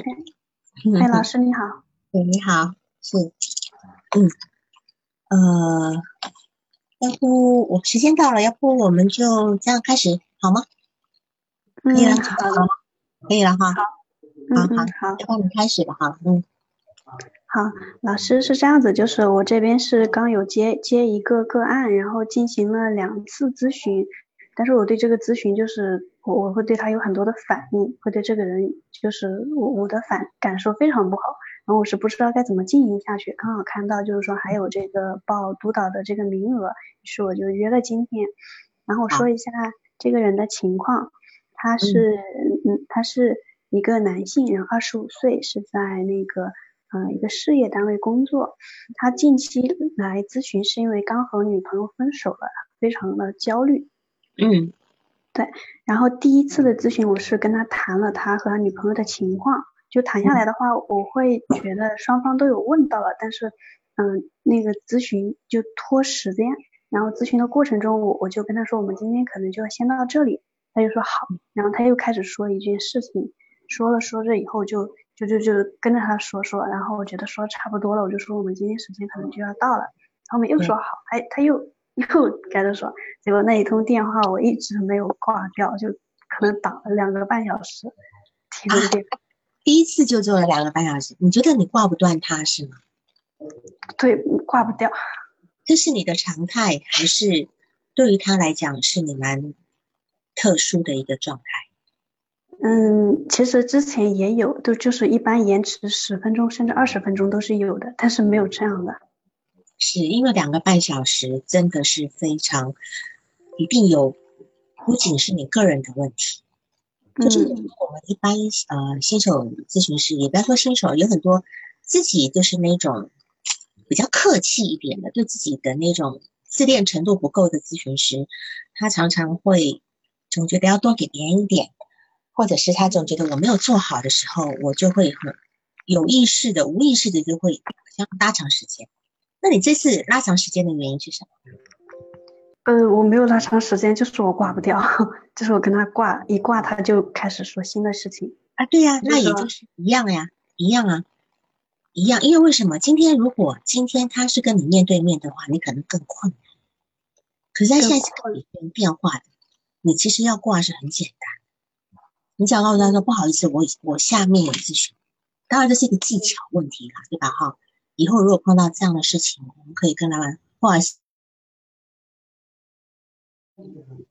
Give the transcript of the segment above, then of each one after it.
哎，老师你好。哎，你好，是，嗯，呃，要不我时间到了，要不我们就这样开始好吗？可以了，好了，可以了哈。好，好好，要不我们开始吧哈。嗯，好，老师是这样子，就是我这边是刚有接接一个个案，然后进行了两次咨询，但是我对这个咨询就是我我会对他有很多的反应，会对这个人就是我我的反感受非常不好。然后我是不知道该怎么经营下去，刚好看到就是说还有这个报督导的这个名额，于是我就约了今天。然后我说一下这个人的情况，他是嗯，他是一个男性，然后二十五岁，是在那个嗯一个事业单位工作。他近期来咨询是因为刚和女朋友分手了，非常的焦虑。嗯，对。然后第一次的咨询我是跟他谈了他和他女朋友的情况。就谈下来的话，我会觉得双方都有问到了，但是，嗯，那个咨询就拖时间，然后咨询的过程中，我我就跟他说，我们今天可能就要先到这里，他就说好，然后他又开始说一件事情，说了说着以后就就就就跟着他说说，然后我觉得说差不多了，我就说我们今天时间可能就要到了，后面又说好，他他又又接着说，结果那一通电话我一直没有挂掉，就可能打了两个半小时，停了电话。第一次就做了两个半小时，你觉得你挂不断他是吗？对，挂不掉。这是你的常态，还是对于他来讲是你蛮特殊的一个状态？嗯，其实之前也有，都就是一般延迟十分钟甚至二十分钟都是有的，但是没有这样的。是因为两个半小时真的是非常，一定有，不仅是你个人的问题。就是我们一般呃新手咨询师，也不要说新手，有很多自己就是那种比较客气一点的，对自己的那种自恋程度不够的咨询师，他常常会总觉得要多给别人一点，或者是他总觉得我没有做好的时候，我就会很有意识的、无意识的就会像拉长时间。那你这次拉长时间的原因是什么？呃，我没有拉长时间，就是我挂不掉，就是我跟他挂一挂，他就开始说新的事情啊。对呀，那也就是一样呀，一样啊，一样。因为为什么？今天如果今天他是跟你面对面的话，你可能更困难。可是他现在是跟你变化的，你其实要挂是很简单。你只要告诉他说不好意思，我我下面有咨询。当然这是一个技巧问题啦，对吧？哈，以后如果碰到这样的事情，我们可以跟他们不好意思。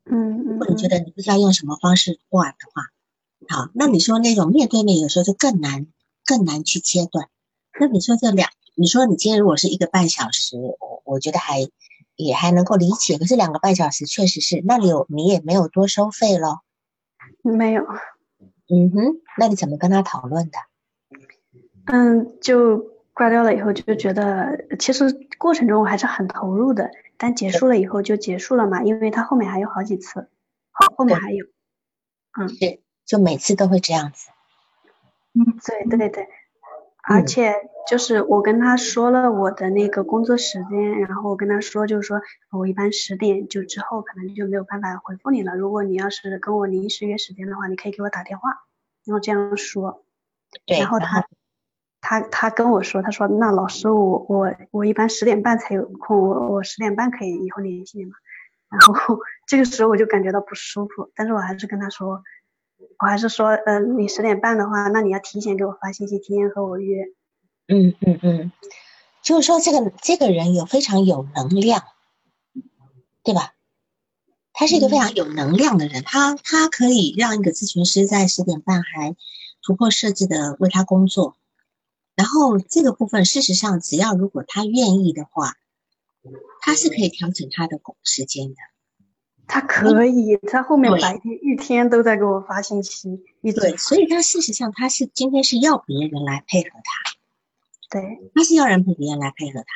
嗯，如果你觉得你不知道用什么方式挂的话，好，那你说那种面对面有时候就更难，更难去切断。那你说这两，你说你今天如果是一个半小时，我我觉得还也还能够理解。可是两个半小时确实是，那里有你也没有多收费咯。没有。嗯哼，那你怎么跟他讨论的？嗯，就。挂掉了以后就觉得，其实过程中我还是很投入的，但结束了以后就结束了嘛，因为他后面还有好几次，后后面还有，嗯，对，就每次都会这样子，嗯，对对对，而且就是我跟他说了我的那个工作时间，然后我跟他说就是说我一般十点就之后可能就没有办法回复你了，如果你要是跟我临时约时间的话，你可以给我打电话，然后这样说，对，然后他。他他跟我说，他说那老师我我我一般十点半才有空，我我十点半可以以后联系你吗？然后这个时候我就感觉到不舒服，但是我还是跟他说，我还是说，呃，你十点半的话，那你要提前给我发信息，提前和我约。嗯嗯嗯，就是说这个这个人有非常有能量，对吧？他是一个非常有能量的人，他他可以让一个咨询师在十点半还突破设置的为他工作。然后这个部分，事实上，只要如果他愿意的话，他是可以调整他的时间的。他可以，他后面白天一天都在给我发信息，一对，所以他事实上他是今天是要别人来配合他，对，他是要人陪别人来配合他。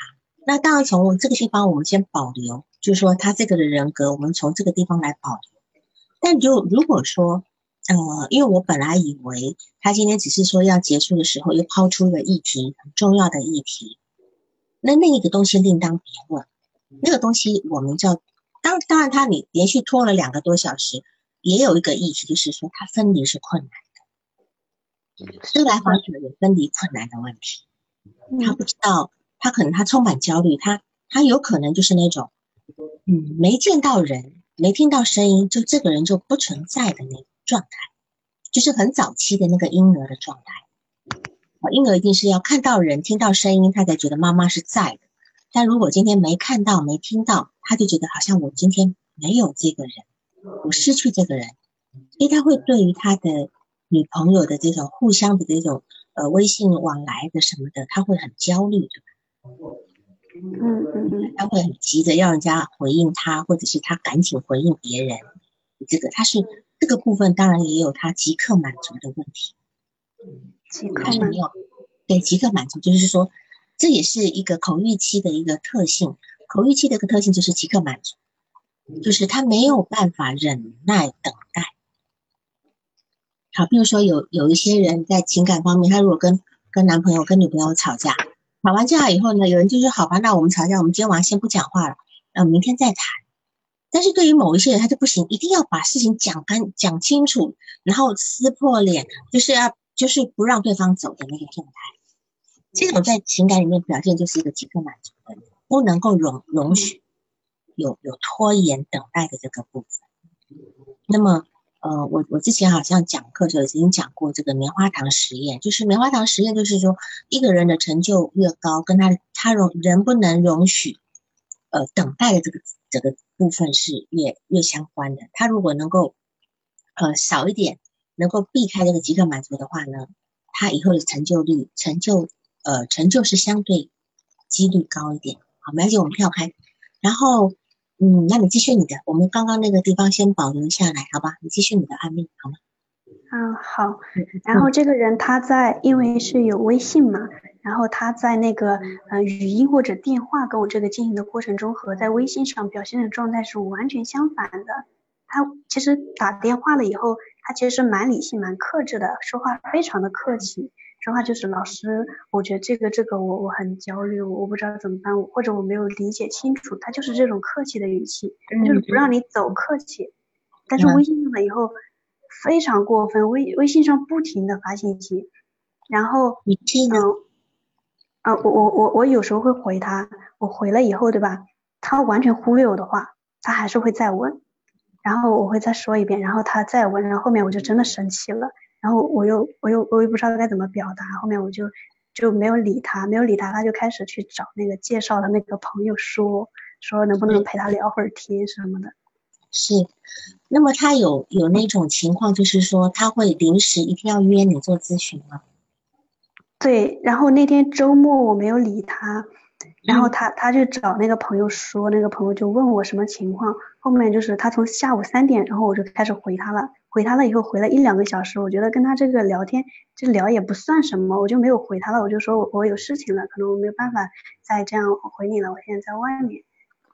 那当然从这个地方我们先保留，就是说他这个的人格，我们从这个地方来保留。但就如果说。呃，因为我本来以为他今天只是说要结束的时候，又抛出了议题，很重要的议题。那另一个东西另当别论。那个东西我们叫当当然，他你连续拖了两个多小时，也有一个议题，就是说他分离是困难的。对来访者有分离困难的问题，他不知道，他可能他充满焦虑，他他有可能就是那种，嗯，没见到人，没听到声音，就这个人就不存在的那种状态，就是很早期的那个婴儿的状态。啊，婴儿一定是要看到人、听到声音，他才觉得妈妈是在的。但如果今天没看到、没听到，他就觉得好像我今天没有这个人，我失去这个人，所以他会对于他的。女朋友的这种互相的这种呃微信往来的什么的，他会很焦虑的，嗯嗯嗯，他会很急着要人家回应他，或者是他赶紧回应别人。这个他是这个部分，当然也有他即刻满足的问题。即刻满足，对，即刻满足就是说，这也是一个口欲期的一个特性。口欲期的一个特性就是即刻满足，就是他没有办法忍耐等待。好，比如说有有一些人在情感方面，他如果跟跟男朋友、跟女朋友吵架，吵完架以后呢，有人就说好吧，那我们吵架，我们今天晚上先不讲话了，呃，明天再谈。但是对于某一些人，他就不行，一定要把事情讲干、讲清楚，然后撕破脸，就是要就是不让对方走的那个状态。这种在情感里面表现就是一个即刻满足的，不能够容容许有有拖延等待的这个部分。那么。呃，我我之前好像讲课的时候已经讲过这个棉花糖实验，就是棉花糖实验，就是说一个人的成就越高，跟他他容人不能容许呃等待的这个这个部分是越越相关的。他如果能够呃少一点，能够避开这个即刻满足的话呢，他以后的成就率成就呃成就是相对几率高一点。好，没关系，我们跳开，然后。嗯，那你继续你的，我们刚刚那个地方先保留下来，好吧？你继续你的案例，好吗？嗯，好。然后这个人他在，因为是有微信嘛，然后他在那个呃语音或者电话跟我这个进行的过程中，和在微信上表现的状态是完全相反的。他其实打电话了以后，他其实是蛮理性、蛮克制的，说话非常的客气。说话就是老师，我觉得这个这个我我很焦虑，我我不知道怎么办，或者我没有理解清楚，他就是这种客气的语气，就是不让你走客气。但是微信上了以后非常过分，微微信上不停的发信息，然后你这个啊，我我我我有时候会回他，我回了以后对吧？他完全忽略我的话，他还是会再问，然后我会再说一遍，然后他再问，然后后面我就真的生气了。然后我又我又我又不知道该怎么表达，后面我就就没有理他，没有理他，他就开始去找那个介绍的那个朋友说说能不能陪他聊会儿天什么的。是，那么他有有那种情况，就是说他会临时一定要约你做咨询吗？对，然后那天周末我没有理他，然后他他就找那个朋友说，那个朋友就问我什么情况，后面就是他从下午三点，然后我就开始回他了。回他了以后，回了一两个小时，我觉得跟他这个聊天，就聊也不算什么，我就没有回他了。我就说我我有事情了，可能我没有办法再这样回你了。我现在在外面。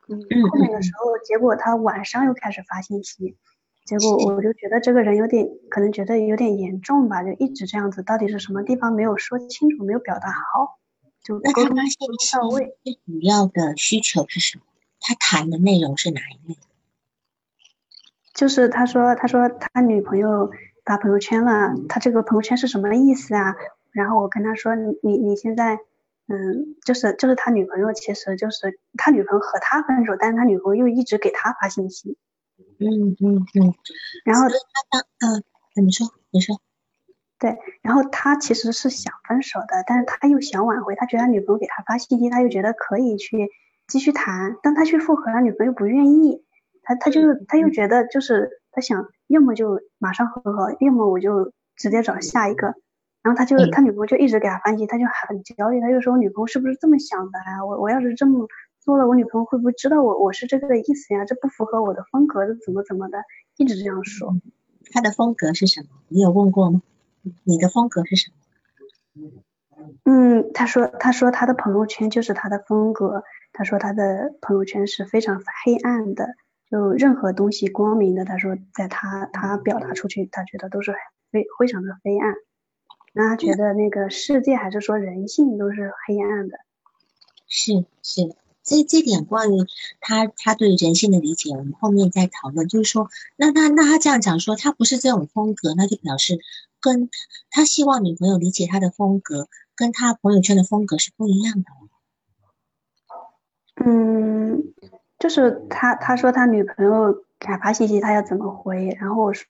嗯。后面的时候，结果他晚上又开始发信息，结果我就觉得这个人有点，可能觉得有点严重吧，就一直这样子。到底是什么地方没有说清楚，没有表达好？就沟通不到位。最主要的需求是什么？他谈的内容是哪一类？就是他说，他说他女朋友发朋友圈了，他这个朋友圈是什么意思啊？然后我跟他说，你你你现在，嗯，就是就是他女朋友，其实就是他女朋友和他分手，但是他女朋友又一直给他发信息。嗯嗯嗯。然后他当嗯，你说你说。对，然后他其实是想分手的，但是他又想挽回，他觉得他女朋友给他发信息，他又觉得可以去继续谈，但他去复合，他女朋友不愿意。他他就他又觉得就是他想要么就马上和好，要么我就直接找下一个。然后他就他女朋友就一直给他发信息，他就很焦虑。他就说我女朋友是不是这么想的呀？我我要是这么做了，我女朋友会不会知道我我是这个意思呀？这不符合我的风格，这怎么怎么的，一直这样说。他的风格是什么？你有问过吗？你的风格是什么？嗯，他说他说他的朋友圈就是他的风格。他说他的朋友圈是非常黑暗的。就任何东西光明的，他说在他他表达出去，他觉得都是非非常的黑暗。那他觉得那个世界还是说人性都是黑暗的。是是，这这点关于他他对人性的理解，我们后面再讨论。就是说，那他那他这样讲说他不是这种风格，那就表示跟他希望女朋友理解他的风格，跟他朋友圈的风格是不一样的。嗯，就是他他说他女朋友给他发信息，他要怎么回？然后我说，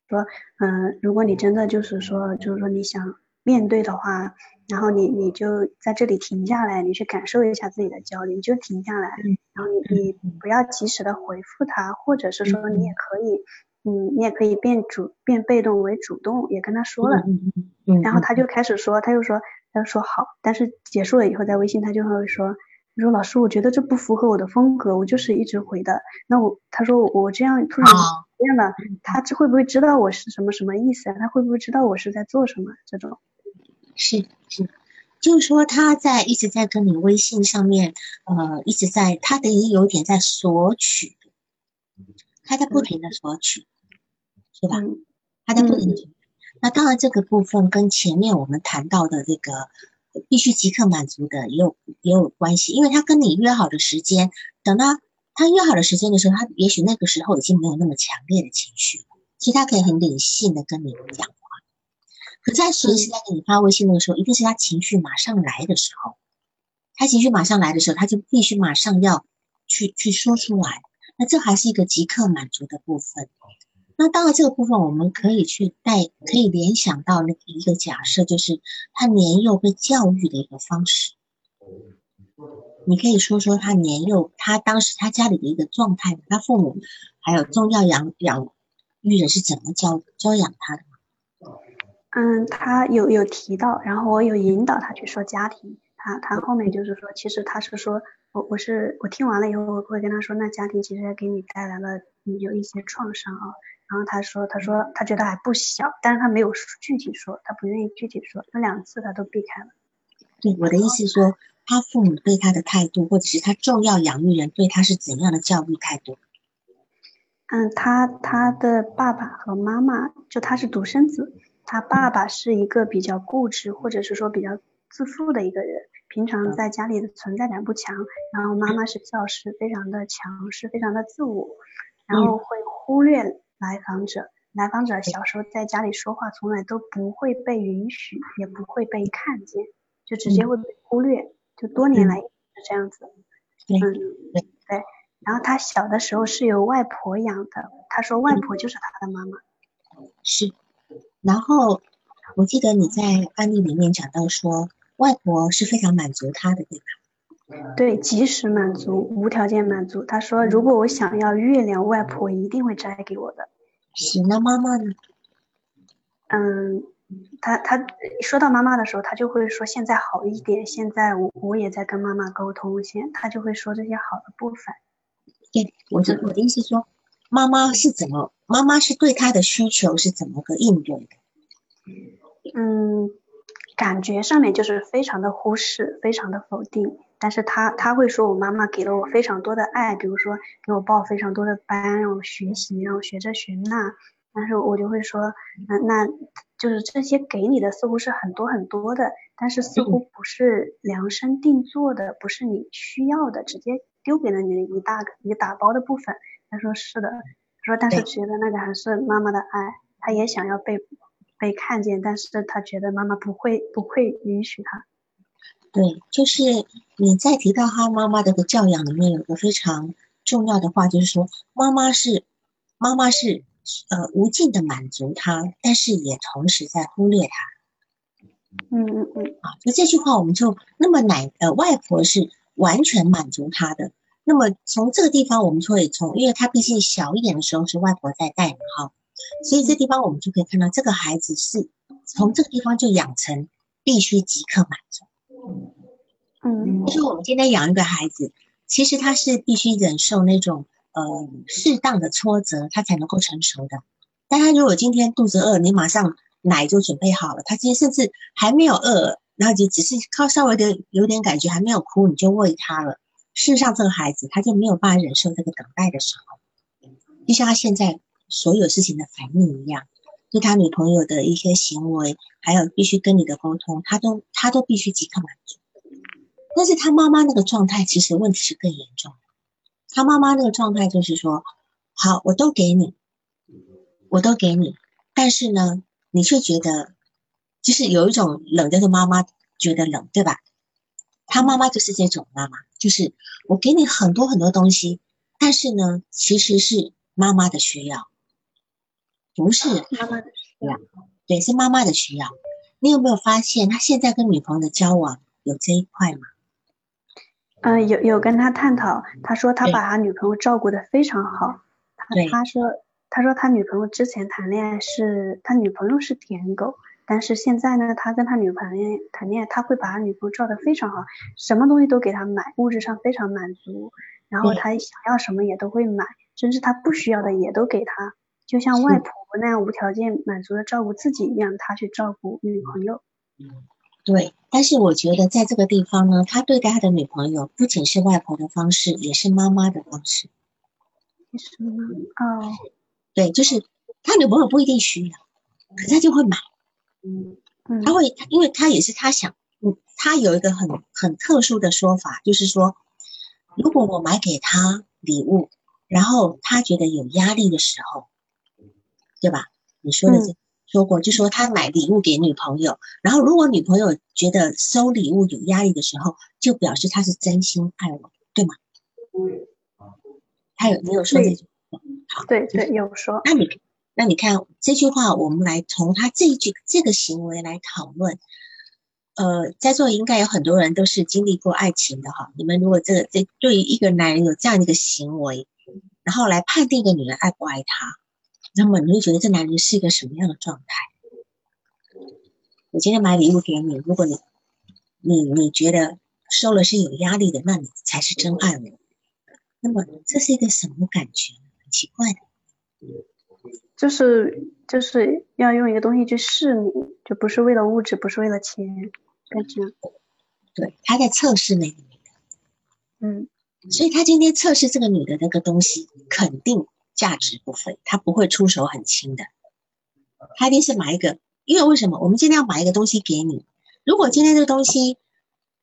嗯，如果你真的就是说，就是说你想面对的话，然后你你就在这里停下来，你去感受一下自己的焦虑，你就停下来，然后你你不要及时的回复他，或者是说你也可以，嗯，你也可以变主变被动为主动，也跟他说了，然后他就开始说，他又说，他就说好，但是结束了以后在微信他就会说。他说：“老师，我觉得这不符合我的风格，我就是一直回的。那我，他说我这样突然变了，他这会不会知道我是什么什么意思啊？他会不会知道我是在做什么？这种是是，就是说他在一直在跟你微信上面，呃，一直在他等于有点在索取，他在不停的索取，是吧？他在不停的。那当然，这个部分跟前面我们谈到的这个。”必须即刻满足的也有也有关系，因为他跟你约好的时间，等到他约好的时间的时候，他也许那个时候已经没有那么强烈的情绪了，其实他可以很理性的跟你讲可在随时在给你发微信那个时候，一定是他情绪马上来的时候，他情绪马上来的时候，他就必须马上要去去说出来，那这还是一个即刻满足的部分。那当然，这个部分我们可以去带，可以联想到那一个假设，就是他年幼被教育的一个方式。你可以说说他年幼，他当时他家里的一个状态，他父母还有重要养养育人是怎么教教养他的？嗯，他有有提到，然后我有引导他去说家庭，他他后面就是说，其实他是说我我是我听完了以后，我会跟他说，那家庭其实给你带来了有一些创伤啊。然后他说：“他说他觉得还不小，但是他没有具体说，他不愿意具体说。那两次他都避开了。对我的意思说，他父母对他的态度，或者是他重要养育人对他是怎样的教育态度？嗯，他他的爸爸和妈妈，就他是独生子，他爸爸是一个比较固执，或者是说比较自负的一个人，平常在家里的存在感不强。然后妈妈是教师，非常的强势，非常的自我，然后会忽略。”来访者，来访者小时候在家里说话，从来都不会被允许，也不会被看见，就直接会被忽略，就多年来是这样子。嗯，对对。然后他小的时候是由外婆养的，他说外婆就是他的妈妈。是。然后我记得你在案例里面讲到说，外婆是非常满足他的，对吧？对，及时满足，无条件满足。他说，如果我想要月亮，外婆一定会摘给我的。是那妈妈呢？嗯，他他说到妈妈的时候，他就会说现在好一点，现在我我也在跟妈妈沟通，现他就会说这些好的部分。对，我就我的意思说，妈妈是怎么，妈妈是对他的需求是怎么个应对的？嗯，感觉上面就是非常的忽视，非常的否定。但是他他会说，我妈妈给了我非常多的爱，比如说给我报非常多的班，让我学习，让我学这学那。但是我就会说，那那就是这些给你的似乎是很多很多的，但是似乎不是量身定做的，不是你需要的，直接丢给了你一大个一个打包的部分。他说是的，他说但是觉得那个还是妈妈的爱，他也想要被被看见，但是他觉得妈妈不会不会允许他。对，就是你在提到他妈妈的个教养里面，有个非常重要的话，就是说妈妈是妈妈是呃无尽的满足他，但是也同时在忽略他。嗯嗯嗯。啊，就这句话，我们就那么奶呃外婆是完全满足他的。那么从这个地方，我们就会从，因为他毕竟小一点的时候是外婆在带嘛哈，所以这地方我们就可以看到这个孩子是从这个地方就养成必须即刻满足。嗯，就是我们今天养一个孩子，其实他是必须忍受那种呃适当的挫折，他才能够成熟的。但他如果今天肚子饿，你马上奶就准备好了，他今天甚至还没有饿，然后就只是靠稍微的有点感觉还没有哭，你就喂他了。事实上，这个孩子他就没有办法忍受这个等待的时候，就像他现在所有事情的反应一样。对他女朋友的一些行为，还有必须跟你的沟通，他都他都必须即刻满足。但是他妈妈那个状态，其实问题是更严重。他妈妈那个状态就是说，好，我都给你，我都给你，但是呢，你却觉得就是有一种冷叫做妈妈觉得冷，对吧？他妈妈就是这种妈妈，就是我给你很多很多东西，但是呢，其实是妈妈的需要，不是妈妈的需要，对，是妈妈的需要。你有没有发现他现在跟女朋友的交往有这一块吗？嗯，有有跟他探讨，他说他把他女朋友照顾的非常好。他他说他说他女朋友之前谈恋爱是他女朋友是舔狗，但是现在呢，他跟他女朋友谈恋爱，他会把他女朋友照得非常好，什么东西都给他买，物质上非常满足，然后他想要什么也都会买，甚至他不需要的也都给他，就像外婆那样无条件满足的照顾自己一样，他去照顾女朋友。对，但是我觉得在这个地方呢，他对待他的女朋友不仅是外婆的方式，也是妈妈的方式。什么？哦，对，就是他女朋友不一定需要，可是他就会买。嗯他会，因为他也是他想，嗯，他有一个很很特殊的说法，就是说，如果我买给他礼物，然后他觉得有压力的时候，对吧？你说的这。说过，就说他买礼物给女朋友，然后如果女朋友觉得收礼物有压力的时候，就表示他是真心爱我，对吗？他有，你有说这句话？好，对对，有说。那你，那你看这句话，我们来从他这一句这个行为来讨论。呃，在座应该有很多人都是经历过爱情的哈。你们如果这个这对于一个男人有这样的一个行为，然后来判定一个女人爱不爱他？那么你会觉得这男人是一个什么样的状态？我今天买礼物给你，如果你你你觉得收了是有压力的，那你才是真爱我。那么这是一个什么感觉？很奇怪的，就是就是要用一个东西去试你，就不是为了物质，不是为了钱，感觉。对，他在测试那个女的。嗯，所以他今天测试这个女的那个东西，肯定。价值不菲，他不会出手很轻的，他一定是买一个，因为为什么？我们今天要买一个东西给你，如果今天这个东西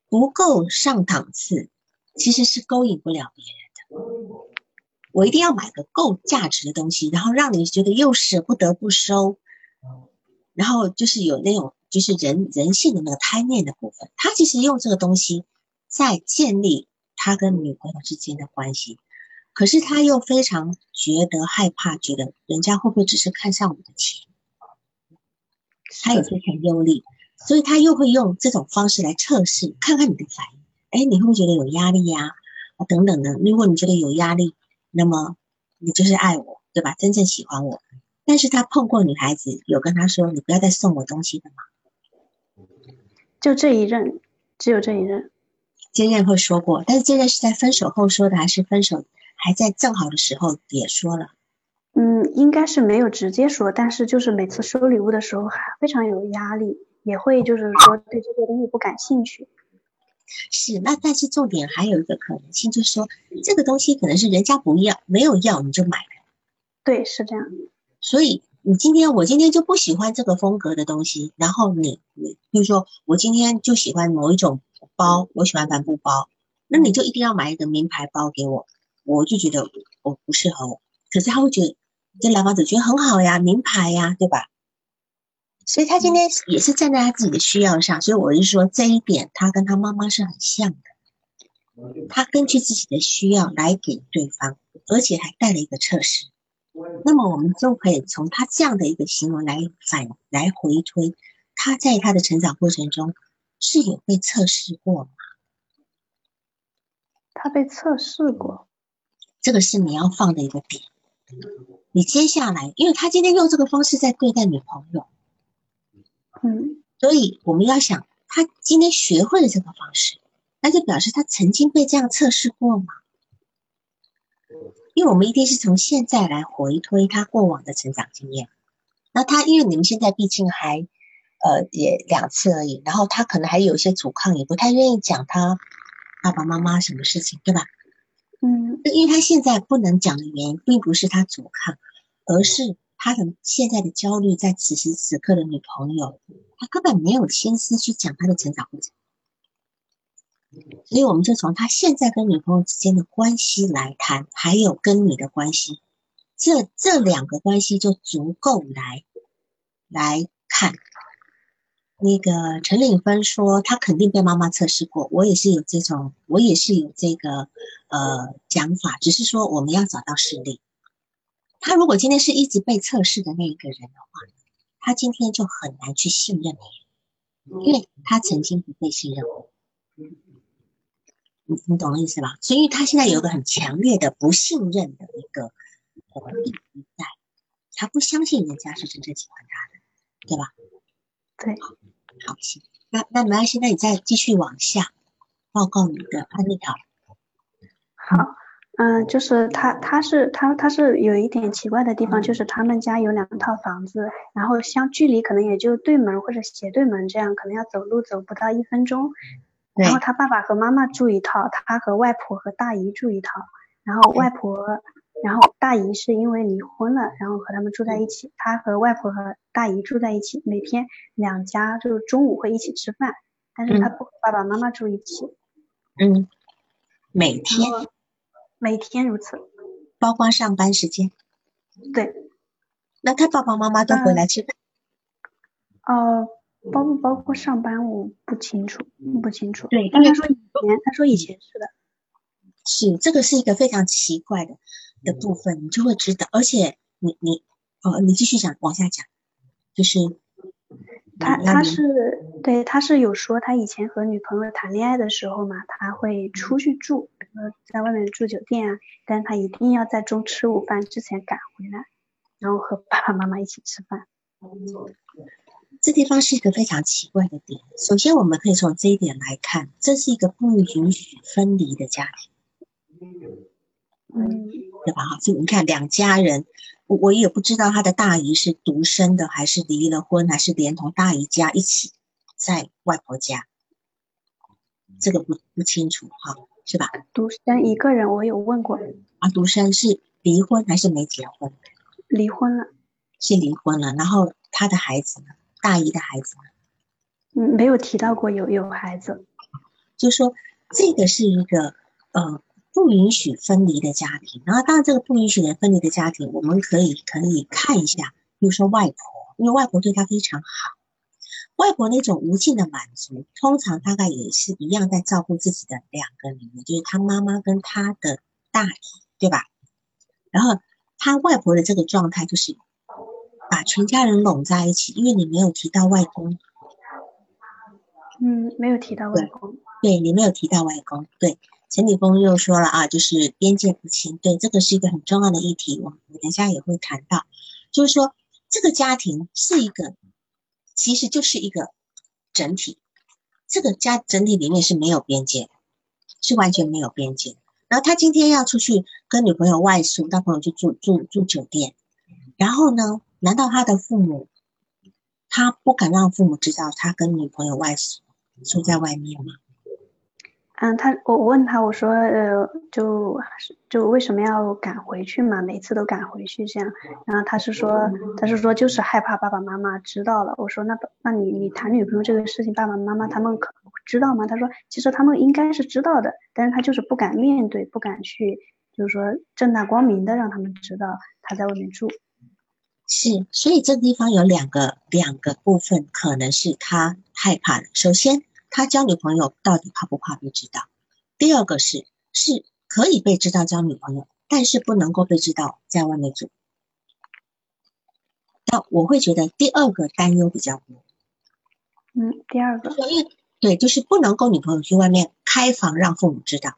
不够上档次，其实是勾引不了别人的。我一定要买个够价值的东西，然后让你觉得又舍不得不收，然后就是有那种就是人人性的那个贪念的部分，他其实用这个东西在建立他跟女朋友之间的关系。可是他又非常觉得害怕，觉得人家会不会只是看上我的钱？他也非常忧虑，所以他又会用这种方式来测试，看看你的反应。哎，你会不会觉得有压力呀？啊，等等的。如果你觉得有压力，那么你就是爱我，对吧？真正喜欢我。但是他碰过女孩子，有跟他说：“你不要再送我东西了吗？”就这一任，只有这一任。这任会说过，但是这任是在分手后说的，还是分手？还在正好的时候也说了，嗯，应该是没有直接说，但是就是每次收礼物的时候还非常有压力，也会就是说对这些东西不感兴趣。是，那但是重点还有一个可能性，就是说这个东西可能是人家不要，没有要你就买了。对，是这样。所以你今天我今天就不喜欢这个风格的东西，然后你你比如说我今天就喜欢某一种包，我喜欢帆布包，那你就一定要买一个名牌包给我。我就觉得我不适合我，可是他会觉得这男房子觉得很好呀，名牌呀，对吧？所以他今天也是站在他自己的需要上，所以我是说这一点他跟他妈妈是很像的，他根据自己的需要来给对方，而且还带了一个测试。那么我们就可以从他这样的一个行为来反来回推，他在他的成长过程中是有被测试过吗？他被测试过。这个是你要放的一个点。你接下来，因为他今天用这个方式在对待女朋友，嗯，所以我们要想，他今天学会了这个方式，那就表示他曾经被这样测试过吗？因为我们一定是从现在来回推他过往的成长经验。那他因为你们现在毕竟还呃也两次而已，然后他可能还有一些阻抗，也不太愿意讲他爸爸妈妈什么事情，对吧？嗯，因为他现在不能讲的原因，并不是他阻抗，而是他的现在的焦虑，在此时此刻的女朋友，他根本没有心思去讲他的成长过程。所以，我们就从他现在跟女朋友之间的关系来谈，还有跟你的关系，这这两个关系就足够来来看。那个陈领芬说，他肯定被妈妈测试过。我也是有这种，我也是有这个呃讲法，只是说我们要找到实例。他如果今天是一直被测试的那一个人的话，他今天就很难去信任你，因为他曾经不被信任过。你你懂意思吧？所以他现在有一个很强烈的不信任的一个呃意在，他不相信人家是真正喜欢他的，对吧？对。好，行，那那没关系，那你再继续往下报告你的案例条。好，嗯，就是他他是他他是有一点奇怪的地方，就是他们家有两套房子，然后相距离可能也就对门或者斜对门这样，可能要走路走不到一分钟。然后他爸爸和妈妈住一套，他和外婆和大姨住一套，然后外婆。然后大姨是因为离婚了，然后和他们住在一起。他和外婆和大姨住在一起，每天两家就是中午会一起吃饭，但是他不和爸爸妈妈住一起。嗯，每天，每天如此，包括上班时间。对。那他爸爸妈妈都回来吃饭？哦，包不包括上班我不清楚，不清楚。对，但他说以前，他说以前是的。是，这个是一个非常奇怪的。的部分，你就会知道，而且你你哦，你继续讲，往下讲，就是他他是对他是有说他以前和女朋友谈恋爱的时候嘛，他会出去住，说在外面住酒店啊，但是他一定要在中吃午饭之前赶回来，然后和爸爸妈妈一起吃饭。这地方是一个非常奇怪的点。首先，我们可以从这一点来看，这是一个不允许分离的家庭。嗯，对吧？哈，就你看两家人，我我也不知道他的大姨是独生的，还是离了婚，还是连同大姨家一起在外婆家，这个不不清楚哈，是吧？独生一个人，我有问过。啊，独生是离婚还是没结婚？离婚了。是离婚了，然后他的孩子呢？大姨的孩子呢？嗯，没有提到过有有孩子。就说这个是一个呃。不允许分离的家庭，然后当然这个不允许的分离的家庭，我们可以可以看一下，比如说外婆，因为外婆对他非常好，外婆那种无尽的满足，通常大概也是一样在照顾自己的两个女儿，就是他妈妈跟他的大姨，对吧？然后他外婆的这个状态就是把全家人拢在一起，因为你没有提到外公，嗯，没有提到外公，对你没有提到外公，对。陈立峰又说了啊，就是边界不清，对，这个是一个很重要的议题，我我等下也会谈到，就是说这个家庭是一个，其实就是一个整体，这个家整体里面是没有边界，是完全没有边界。然后他今天要出去跟女朋友外宿，他朋友就住住住酒店，然后呢，难道他的父母，他不敢让父母知道他跟女朋友外宿住在外面吗？嗯，他我我问他，我说呃，就就为什么要赶回去嘛？每次都赶回去这样，然后他是说，他是说就是害怕爸爸妈妈知道了。我说那那你你谈女朋友这个事情，爸爸妈妈他们可知道吗？他说其实他们应该是知道的，但是他就是不敢面对，不敢去，就是说正大光明的让他们知道他在外面住。是，所以这个地方有两个两个部分，可能是他害怕的。首先。他交女朋友到底怕不怕被知道？第二个是是可以被知道交女朋友，但是不能够被知道在外面住。那我会觉得第二个担忧比较多。嗯，第二个，因为对，就是不能够女朋友去外面开房让父母知道，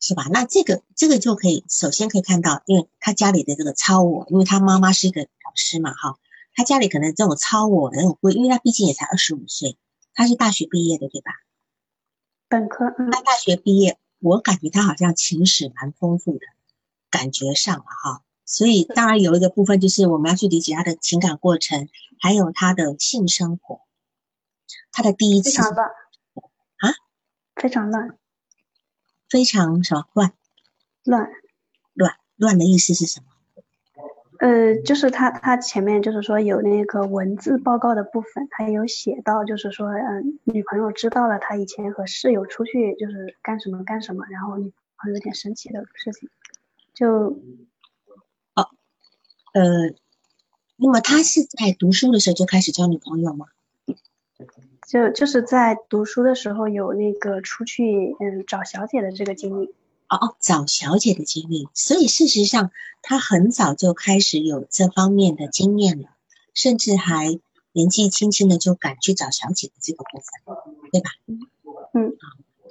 是吧？那这个这个就可以首先可以看到，因为他家里的这个超我，因为他妈妈是一个老师嘛，哈，他家里可能这种超我的那种规，因为他毕竟也才二十五岁。他是大学毕业的，对吧？本科。他大学毕业，我感觉他好像情史蛮丰富的，感觉上了哈。所以当然有一个部分就是我们要去理解他的情感过程，还有他的性生活，他的第一次。非常乱。啊？非常乱。非常什么乱？乱。乱乱的意思是什么？呃，就是他他前面就是说有那个文字报告的部分，他有写到，就是说，嗯，女朋友知道了他以前和室友出去就是干什么干什么，然后女朋友有点生气的事情，就，哦，呃，那么他是在读书的时候就开始交女朋友吗？就就是在读书的时候有那个出去嗯找小姐的这个经历。哦哦，找小姐的经历，所以事实上他很早就开始有这方面的经验了，甚至还年纪轻轻的就敢去找小姐的这个部分，对吧？嗯，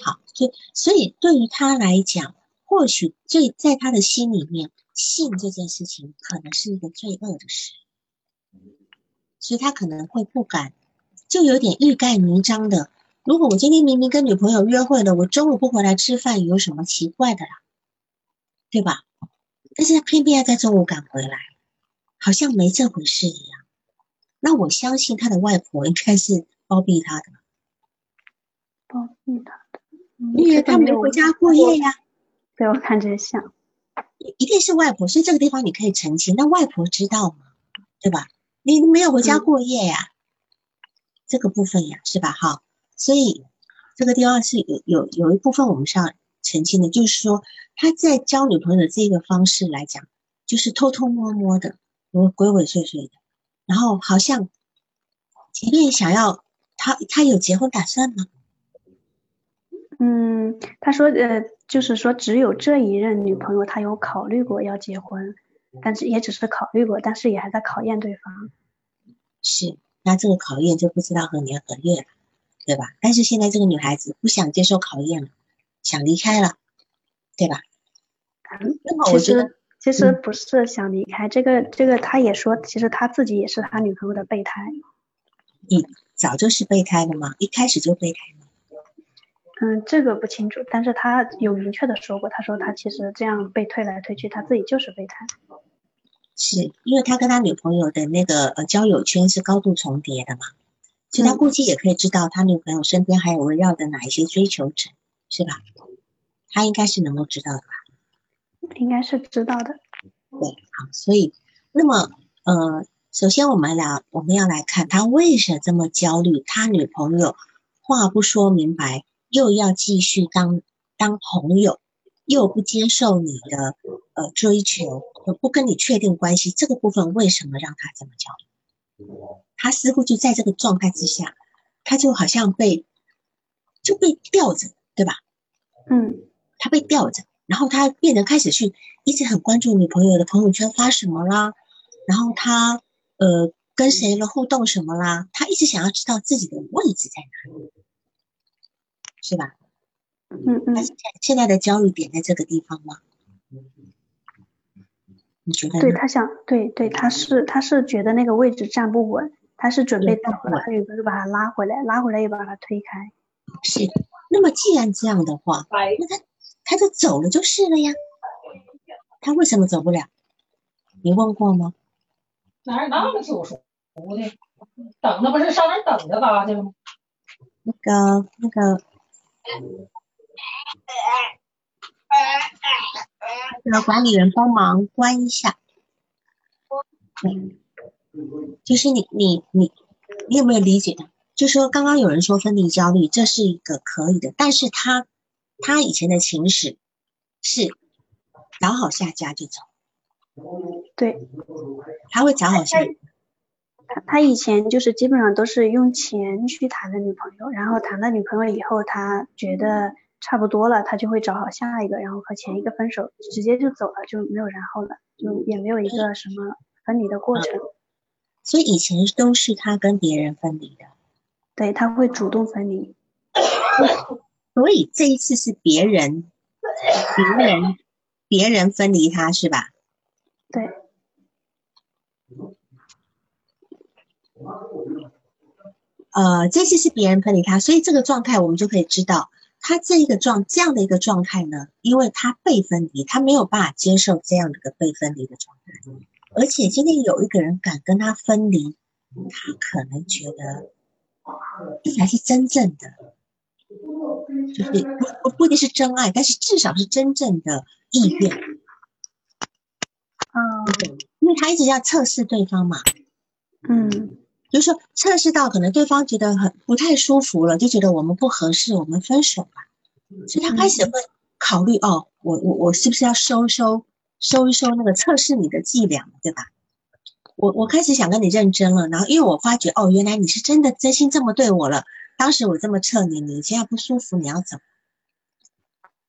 好，所以所以对于他来讲，或许最在他的心里面，性这件事情可能是一个罪恶的事，所以他可能会不敢，就有点欲盖弥彰的。如果我今天明明跟女朋友约会了，我中午不回来吃饭，有什么奇怪的啦？对吧？但是他偏偏要在中午赶回来，好像没这回事一样。那我相信他的外婆应该是包庇他的，包庇他的，因为他没回家过夜呀。对我看着像，一定是外婆。所以这个地方你可以澄清，那外婆知道吗？对吧？你没有回家过夜呀？这个部分呀，是吧？哈。所以这个地方是有有有一部分我们是要澄清的，就是说他在交女朋友的这个方式来讲，就是偷偷摸摸的，鬼鬼祟祟的，然后好像即便想要他，他有结婚打算吗？嗯，他说呃，就是说只有这一任女朋友，他有考虑过要结婚，但是也只是考虑过，但是也还在考验对方。是，那这个考验就不知道何年何月了。对吧？但是现在这个女孩子不想接受考验了，想离开了，对吧？嗯，其实其实不是想离开，这个这个他也说，其实他自己也是他女朋友的备胎。你早就是备胎了吗？一开始就备胎吗？嗯，这个不清楚，但是他有明确的说过，他说他其实这样被推来推去，他自己就是备胎。是因为他跟他女朋友的那个呃交友圈是高度重叠的嘛？所以他估计也可以知道他女朋友身边还有围绕的哪一些追求者，是吧？他应该是能够知道的吧？应该是知道的。对，好，所以那么呃，首先我们俩我们要来看他为什么这么焦虑，他女朋友话不说明白，又要继续当当朋友，又不接受你的呃追求，不跟你确定关系，这个部分为什么让他这么焦虑？他似乎就在这个状态之下，他就好像被就被吊着，对吧？嗯，他被吊着，然后他变得开始去一直很关注女朋友的朋友圈发什么啦，然后他呃跟谁了互动什么啦，他一直想要知道自己的位置在哪里，是吧？嗯嗯。现现在的焦虑点在这个地方吗？你觉得？对他想，对对，他是他是觉得那个位置站不稳，他是准备走了，他女朋友把他拉回来，拉回来又把他推开。是，那么既然这样的话，那他他就走了就是了呀。他为什么走不了？你问过吗？哪有那么久熟的？等的不是上那等着吧去了吗？那个那个。让管理员帮忙关一下。就是你你你你有没有理解？就说刚刚有人说分离焦虑，这是一个可以的，但是他他以前的情史是找好下家就走。对，他会找好下。他他以前就是基本上都是用钱去谈的女朋友，然后谈了女朋友以后，他觉得。差不多了，他就会找好下一个，然后和前一个分手，直接就走了，就没有然后了，就也没有一个什么分离的过程。所以以前都是他跟别人分离的，对他会主动分离。所以这一次是别人，别人，别人分离他是吧？对。呃，这次是别人分离他，所以这个状态我们就可以知道。他这一个状这样的一个状态呢，因为他被分离，他没有办法接受这样的一个被分离的状态，而且今天有一个人敢跟他分离，他可能觉得这才是真正的，就是不不一定是真爱，但是至少是真正的意愿。嗯，因为他一直要测试对方嘛，嗯。就是说，测试到可能对方觉得很不太舒服了，就觉得我们不合适，我们分手吧。所以他开始会考虑哦，我我我是不是要收收收一收那个测试你的伎俩，对吧？我我开始想跟你认真了，然后因为我发觉哦，原来你是真的真心这么对我了。当时我这么测你，你现在不舒服，你要走。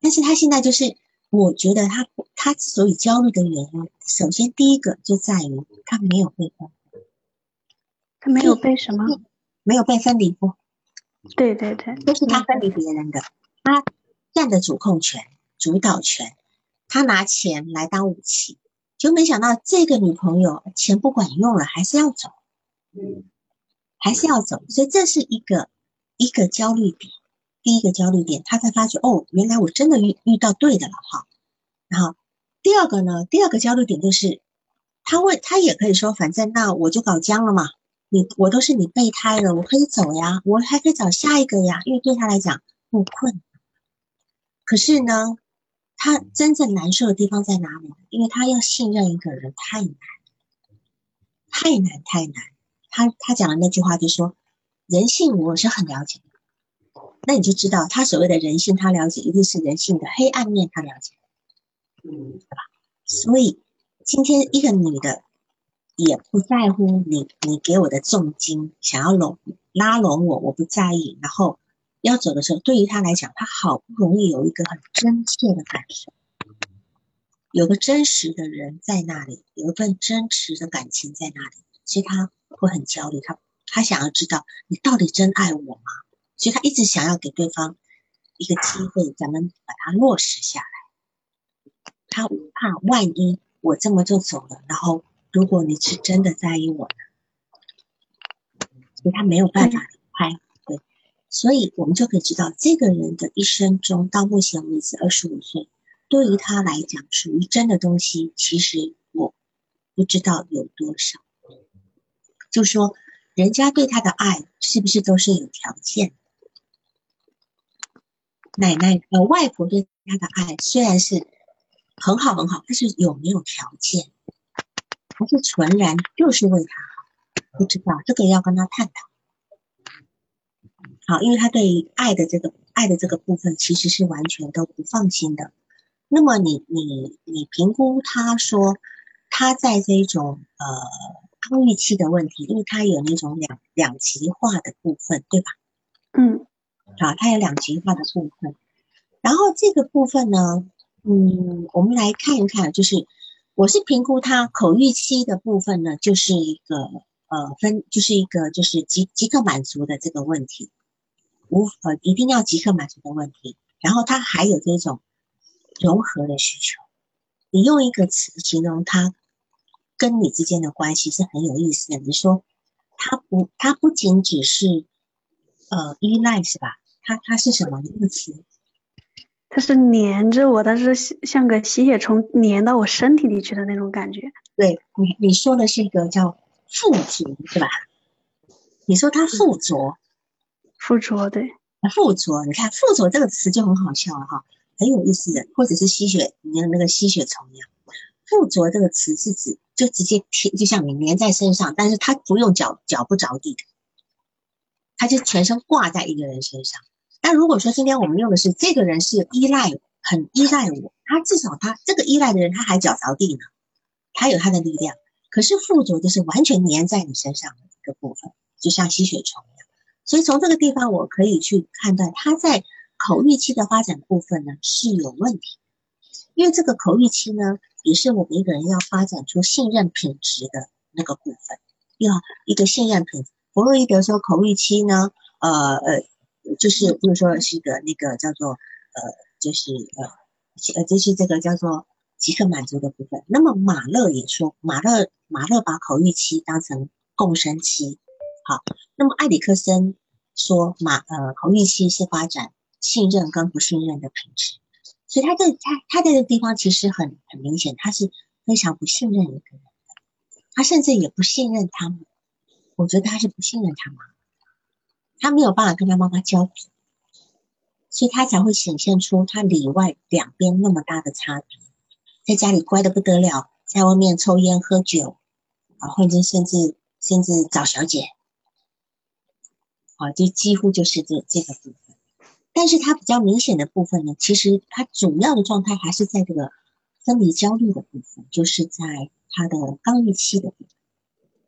但是他现在就是，我觉得他他之所以焦虑的原因，首先第一个就在于他没有被分，他没有被什么？没有被分离过。对对对，都是他分离别人的，他占的主控权、主导权，他拿钱来当武器，就没想到这个女朋友钱不管用了，还是要走，还是要走，所以这是一个一个焦虑点，第一个焦虑点，他才发觉哦，原来我真的遇遇到对的了哈。然后第二个呢，第二个焦虑点就是，他问他也可以说，反正那我就搞僵了嘛。你我都是你备胎了，我可以走呀，我还可以找下一个呀，因为对他来讲不困。可是呢，他真正难受的地方在哪里？因为他要信任一个人太难，太难太难。他他讲的那句话就说，人性我是很了解的，那你就知道他所谓的人性，他了解一定是人性的黑暗面，他了解，嗯，对吧？所以今天一个女的。也不在乎你，你给我的重金，想要拢拉拢我，我不在意。然后要走的时候，对于他来讲，他好不容易有一个很真切的感受，有个真实的人在那里，有一份真实的感情在那里，所以他会很焦虑。他他想要知道你到底真爱我吗？所以他一直想要给对方一个机会，咱们把它落实下来。他怕万一我这么就走了，然后。如果你是真的在意我的，所以他没有办法离开，对，所以我们就可以知道，这个人的一生中到目前为止二十五岁，对于他来讲，属于真的东西，其实我不知道有多少。就说人家对他的爱是不是都是有条件？奶奶呃外婆对他的爱虽然是很好很好，但是有没有条件？还是纯然就是为他好，不知道这个要跟他探讨。好，因为他对于爱的这个爱的这个部分其实是完全都不放心的。那么你你你评估他说他在这种呃抗预期的问题，因为他有那种两两极化的部分，对吧？嗯，好，他有两极化的部分。然后这个部分呢，嗯，我们来看一看，就是。我是评估他口欲期的部分呢，就是一个呃分，就是一个就是即即刻满足的这个问题，无呃一定要即刻满足的问题。然后他还有这种融合的需求。你用一个词形容他跟你之间的关系是很有意思的。你说他不，他不仅只是呃依赖是吧？他他是什么一个词？它是粘着我，但是像个吸血虫粘到我身体里去的那种感觉。对你，你说的是一个叫附着，是吧？你说它附着，附着对，附着。你看附着这个词就很好笑了哈，很有意思的，或者是吸血，你看那个吸血虫一样。附着这个词是指就直接贴，就像你粘在身上，但是它不用脚脚不着地的，它就全身挂在一个人身上。但如果说今天我们用的是这个人是依赖，很依赖我，他至少他这个依赖的人他还脚着地呢，他有他的力量。可是附着就是完全粘在你身上的一个部分，就像吸血虫一样。所以从这个地方我可以去判断他在口欲期的发展部分呢是有问题，因为这个口欲期呢也是我们一个人要发展出信任品质的那个部分，要一个信任品。弗洛伊德说口欲期呢，呃呃。就是，比如说是一个那个叫做呃，就是呃呃，就是这个叫做即刻满足的部分。那么马勒也说，马勒马勒把口欲期当成共生期。好，那么埃里克森说马呃口欲期是发展信任跟不信任的品质。所以他在他他在这个地方其实很很明显，他是非常不信任一个人的，他甚至也不信任他们。我觉得他是不信任他妈。他没有办法跟他妈妈交流，所以他才会显现出他里外两边那么大的差别。在家里乖的不得了，在外面抽烟喝酒，啊，或者甚至甚至找小姐，啊，就几乎就是这这个部分。但是他比较明显的部分呢，其实他主要的状态还是在这个分离焦虑的部分，就是在他的刚预期的部分。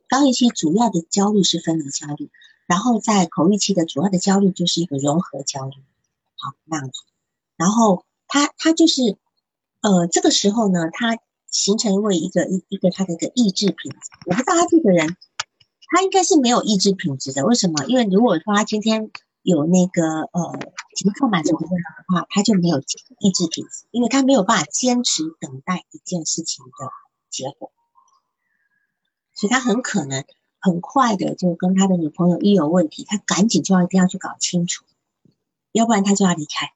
刚预期主要的焦虑是分离焦虑，然后在口欲期的主要的焦虑就是一个融合焦虑，好那样子。然后他他就是呃这个时候呢，他形成为一个一一个他的一个意志品质。我不知道他这个人，他应该是没有意志品质的。为什么？因为如果说他今天有那个呃急迫满足的问题的话，他就没有意志品质，因为他没有办法坚持等待一件事情的结果。所以他很可能很快的就跟他的女朋友一有问题，他赶紧就要一定要去搞清楚，要不然他就要离开，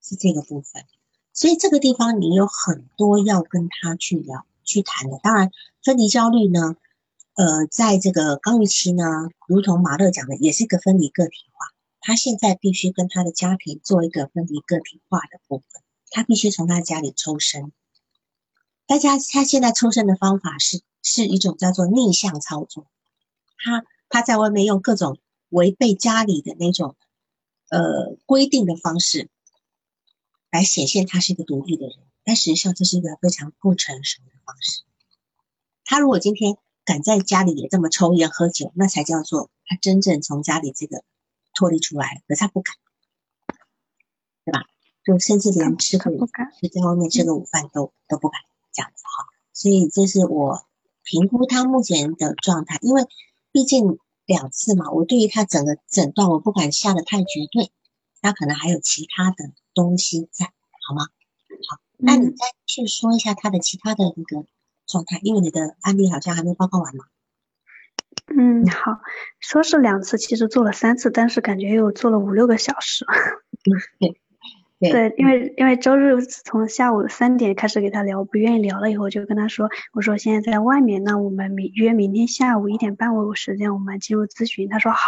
是这个部分。所以这个地方你有很多要跟他去聊、去谈的。当然，分离焦虑呢，呃，在这个刚预期呢，如同马勒讲的，也是一个分离个体化。他现在必须跟他的家庭做一个分离个体化的部分，他必须从他家里抽身。大家，他现在抽身的方法是。是一种叫做逆向操作，他他在外面用各种违背家里的那种呃规定的方式来显现他是一个独立的人，但实际上这是一个非常不成熟的方式。他如果今天敢在家里也这么抽烟喝酒，那才叫做他真正从家里这个脱离出来，可是他不敢，对吧？就甚至连吃个吃在外面吃个午饭都都不敢这样子哈。所以这是我。评估他目前的状态，因为毕竟两次嘛，我对于他整个诊断我不敢下的太绝对，他可能还有其他的东西在，好吗？好，那你再去说一下他的其他的那个状态，因为你的案例好像还没报告完嘛。嗯，好，说是两次，其实做了三次，但是感觉又做了五六个小时。嗯对。对，因为因为周日从下午三点开始给他聊，不愿意聊了以后，就跟他说，我说现在在外面，那我们明约明天下午一点半我有时间，我们进入咨询。他说好，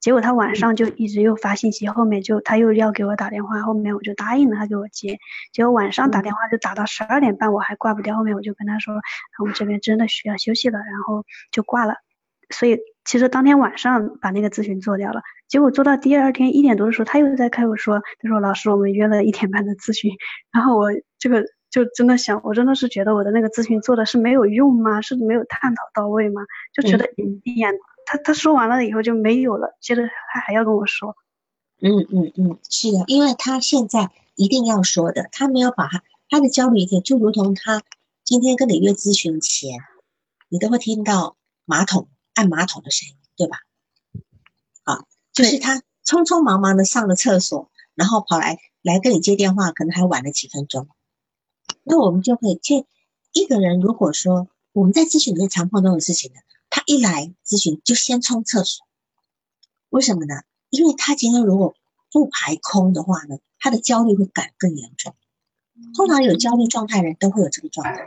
结果他晚上就一直又发信息，后面就他又要给我打电话，后面我就答应了他给我接，结果晚上打电话就打到十二点半，我还挂不掉，后面我就跟他说，我们这边真的需要休息了，然后就挂了。所以其实当天晚上把那个咨询做掉了，结果做到第二天一点多的时候，他又在开口说，他说老师我们约了一点半的咨询，然后我这个就真的想，我真的是觉得我的那个咨询做的是没有用吗？是没有探讨到位吗？就觉得一眼他他说完了以后就没有了，接着他还要跟我说，嗯嗯嗯，是的，因为他现在一定要说的，他没有把他他的焦虑点就如同他今天跟你约咨询前，你都会听到马桶。按马桶的声音，对吧？啊，就是他匆匆忙忙的上了厕所，然后跑来来跟你接电话，可能还晚了几分钟。那我们就可以，就一个人如果说我们在咨询里面常碰到的事情呢，他一来咨询就先冲厕所，为什么呢？因为他今天如果不排空的话呢，他的焦虑会感更严重。通常有焦虑状态的人都会有这个状态。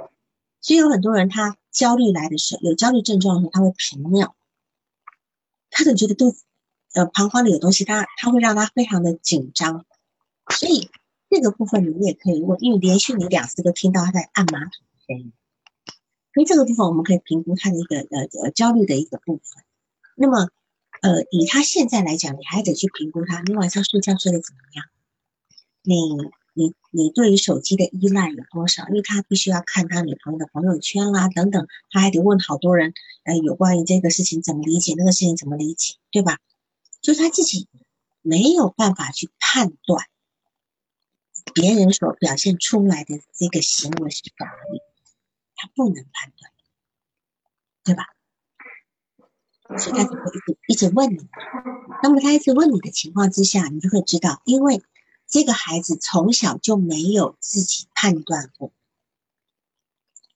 所以有很多人，他焦虑来的时候，有焦虑症状的时候，他会频尿，他总觉得肚，呃，膀胱里有东西，他他会让他非常的紧张。所以这个部分你也可以问，因为连续你两次都听到他在按马桶的声音，所以这个部分我们可以评估他的一个呃呃焦虑的一个部分。那么，呃，以他现在来讲，你还得去评估他，你晚上睡觉睡得怎么样？你。你你对于手机的依赖有多少？因为他必须要看他女朋友的朋友圈啦，等等，他还得问好多人，呃，有关于这个事情怎么理解，那个事情怎么理解，对吧？就他自己没有办法去判断别人所表现出来的这个行为是法律，他不能判断，对吧？所以他就会一直一直问你。那么他一直问你的情况之下，你就会知道，因为。这个孩子从小就没有自己判断过，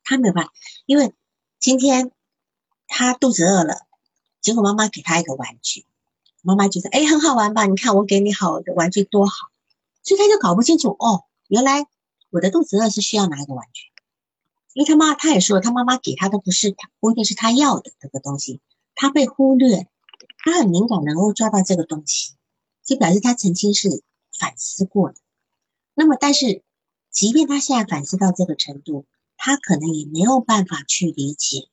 他没有办法，因为今天他肚子饿了，结果妈妈给他一个玩具，妈妈觉得哎很好玩吧？你看我给你好的玩具多好，所以他就搞不清楚哦，原来我的肚子饿是需要拿一个玩具，因为他妈他也说他妈妈给他的不是他不一定是他要的这个东西，他被忽略，他很敏感能够抓到这个东西，就表示他曾经是。反思过的，那么但是，即便他现在反思到这个程度，他可能也没有办法去理解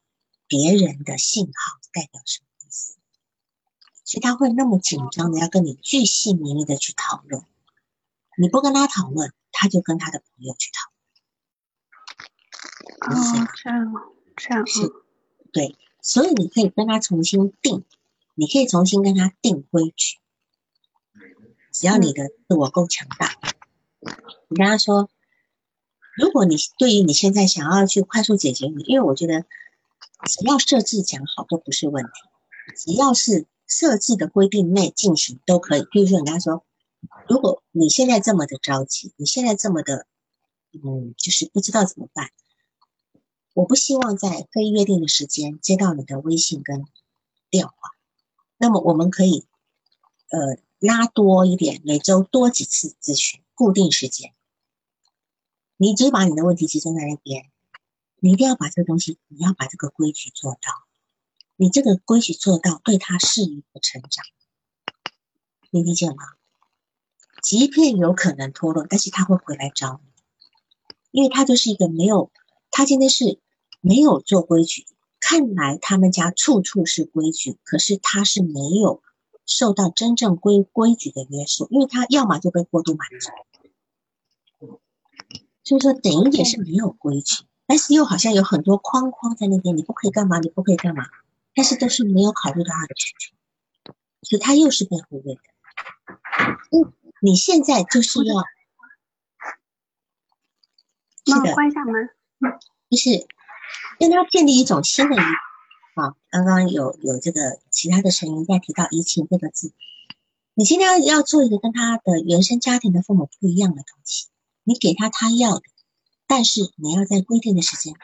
别人的信号代表什么意思，所以他会那么紧张的要跟你巨细靡遗的去讨论。你不跟他讨论，他就跟他的朋友去讨论。哦，这样，这样是，对，所以你可以跟他重新定，你可以重新跟他定规矩，只要你的自我够强大。你跟他说，如果你对于你现在想要去快速解决你，因为我觉得只要设置讲好都不是问题，只要是设置的规定内进行都可以。比如说，你跟他说，如果你现在这么的着急，你现在这么的，嗯，就是不知道怎么办。我不希望在非约定的时间接到你的微信跟电话，那么我们可以呃拉多一点，每周多几次咨询，固定时间。你只把你的问题集中在那边，你一定要把这个东西，你要把这个规矩做到。你这个规矩做到，对他是一个成长，你理解吗？即便有可能脱落，但是他会回来找你，因为他就是一个没有，他今天是。没有做规矩，看来他们家处处是规矩，可是他是没有受到真正规规矩的约束，因为他要么就被过度满足，所以说等于也是没有规矩，但是又好像有很多框框在那边，你不可以干嘛，你不可以干嘛，但是都是没有考虑到他的需求，所以他又是被忽略的。嗯，你现在就是要，那关一下门，就是。跟他建立一种新的，啊，刚刚有有这个其他的声音在提到“移情”这个字，你现在要做一个跟他的原生家庭的父母不一样的东西，你给他他要的，但是你要在规定的时间，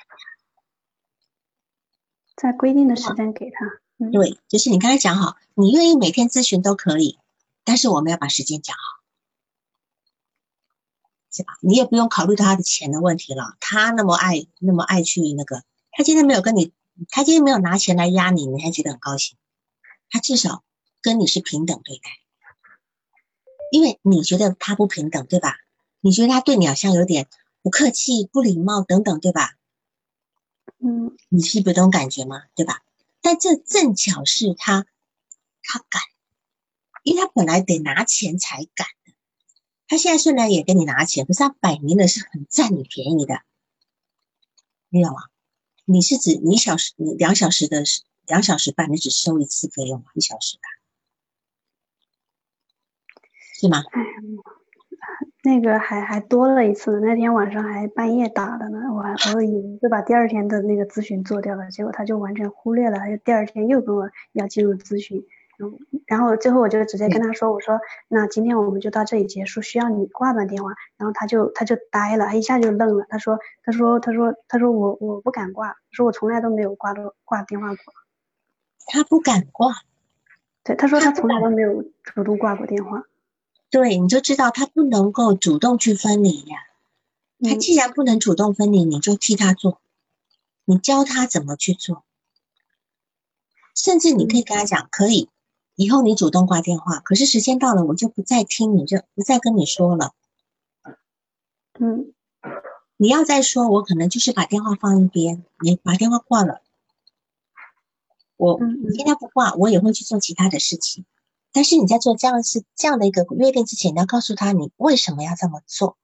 在规定的时间给他，对，就是你刚才讲好，你愿意每天咨询都可以，但是我们要把时间讲好。是吧？你也不用考虑到他的钱的问题了。他那么爱，那么爱去那个，他今天没有跟你，他今天没有拿钱来压你，你还觉得很高兴？他至少跟你是平等对待，因为你觉得他不平等，对吧？你觉得他对你好像有点不客气、不礼貌等等，对吧？嗯，你是不是这种感觉吗？对吧？但这正巧是他，他敢，因为他本来得拿钱才敢的。他现在虽然也跟你拿钱，可是他摆明的是很占你便宜的，你懂吗？你是指你小时你两小时的两小时半，你只收一次费用？一小时的，是吗？那个还还多了一次，那天晚上还半夜打的呢，我还我以为是把第二天的那个咨询做掉了，结果他就完全忽略了，他就第二天又跟我要进入咨询。然后最后我就直接跟他说：“我说那今天我们就到这里结束，需要你挂断电话。”然后他就他就呆了，他一下就愣了。他说：“他说他说他说我我不敢挂，说我从来都没有挂过挂电话过。”他不敢挂，对，他说他从来都没有主动挂过电话。对，你就知道他不能够主动去分离呀。他既然不能主动分离，你就替他做，你教他怎么去做，甚至你可以跟他讲，可以。以后你主动挂电话，可是时间到了，我就不再听你，就不再跟你说了。嗯，你要再说，我可能就是把电话放一边，你把电话挂了。我你今天不挂，我也会去做其他的事情。但是你在做这样是这样的一个约定之前，你要告诉他你为什么要这么做。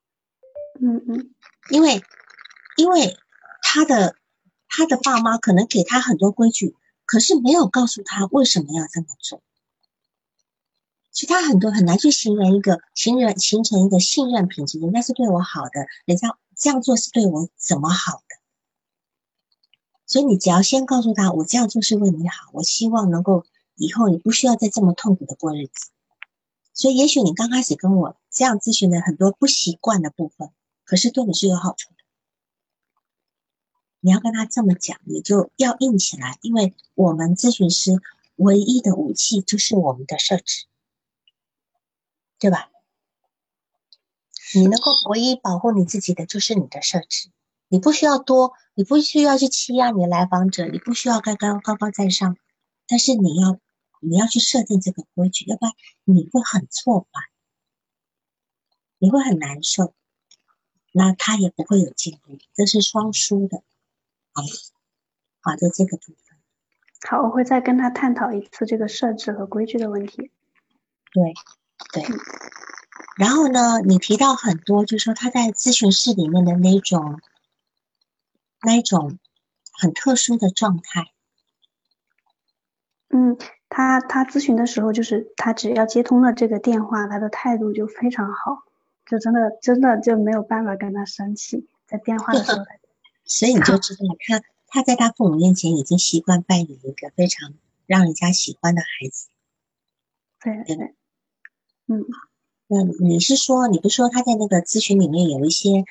嗯嗯，因为因为他的他的爸妈可能给他很多规矩，可是没有告诉他为什么要这么做。其他很多很难去形容一个形容形成一个信任品质，人家是对我好的，人家这样做是对我怎么好的？所以你只要先告诉他，我这样做是为你好，我希望能够以后你不需要再这么痛苦的过日子。所以也许你刚开始跟我这样咨询的很多不习惯的部分，可是对你是有好处的。你要跟他这么讲，你就要硬起来，因为我们咨询师唯一的武器就是我们的设置。对吧？你能够唯一保护你自己的就是你的设置，你不需要多，你不需要去欺压你的来访者，你不需要高高高高在上，但是你要你要去设定这个规矩，要不然你会很挫败，你会很难受，那他也不会有进步，这是双输的。好，好的，这个部分。好，我会再跟他探讨一次这个设置和规矩的问题。对。对，然后呢？你提到很多，就是说他在咨询室里面的那种、那一种很特殊的状态，嗯，他他咨询的时候，就是他只要接通了这个电话，他的态度就非常好，就真的真的就没有办法跟他生气，在电话的时候。所以你就知道，他他在他父母面前已经习惯扮演一个非常让人家喜欢的孩子。对对对，嗯，那你是说，你不是说他在那个咨询里面有一些，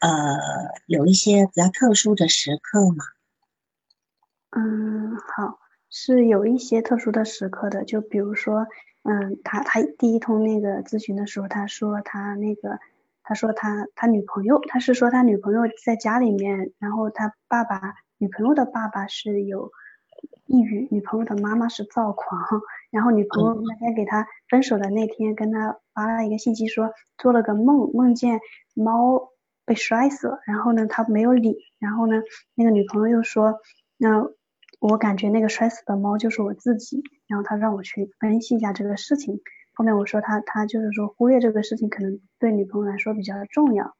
呃，有一些比较特殊的时刻吗？嗯，好，是有一些特殊的时刻的，就比如说，嗯，他他第一通那个咨询的时候，他说他那个，他说他他女朋友，他是说他女朋友在家里面，然后他爸爸女朋友的爸爸是有抑郁，女朋友的妈妈是躁狂，然后女朋友那天给他分手的那天，跟他发了一个信息说做了个梦，梦见猫被摔死了，然后呢他没有理，然后呢那个女朋友又说那。我感觉那个摔死的猫就是我自己，然后他让我去分析一下这个事情。后面我说他他就是说忽略这个事情可能对女朋友来说比较重要。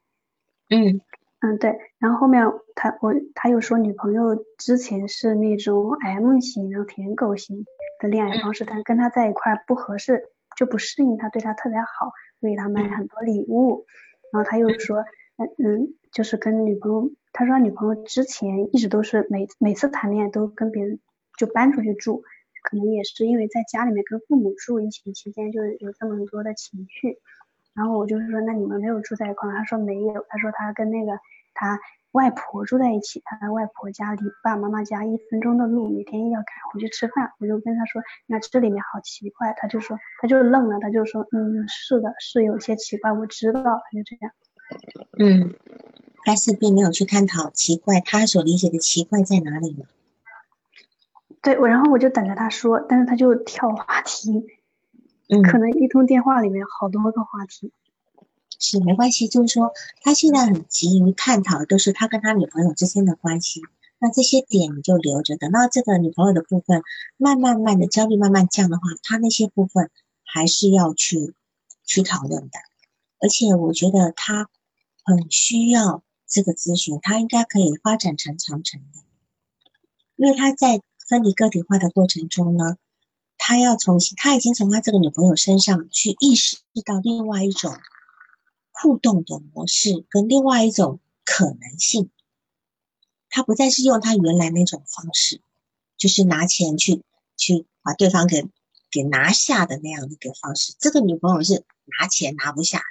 嗯嗯对，然后后面他我他又说女朋友之前是那种 M 型然后舔狗型的恋爱方式，但跟他在一块不合适，就不适应他对他特别好，会给他买很多礼物。然后他又说嗯嗯就是跟女朋友。他说，他女朋友之前一直都是每每次谈恋爱都跟别人就搬出去住，可能也是因为在家里面跟父母住，疫情期间就有这么多的情绪。然后我就是说，那你们没有住在一块他说没有，他说他跟那个他外婆住在一起，他外婆家离爸爸妈妈家一分钟的路，每天要赶回去吃饭。我就跟他说，那这里面好奇怪，他就说，他就愣了，他就说，嗯，是的，是有些奇怪，我知道，他就这样。嗯。但是并没有去探讨奇怪，他所理解的奇怪在哪里呢？对，我然后我就等着他说，但是他就跳话题，嗯，可能一通电话里面好多个话题。是没关系，就是说他现在很急于探讨的都是他跟他女朋友之间的关系，那这些点你就留着，等到这个女朋友的部分慢慢慢的焦虑慢慢降的话，他那些部分还是要去去讨论的，而且我觉得他很需要。这个咨询，他应该可以发展成长程的，因为他在分离个体化的过程中呢，他要重新，他已经从他这个女朋友身上去意识到另外一种互动的模式跟另外一种可能性，他不再是用他原来那种方式，就是拿钱去去把对方给给拿下的那样的一个方式，这个女朋友是拿钱拿不下的。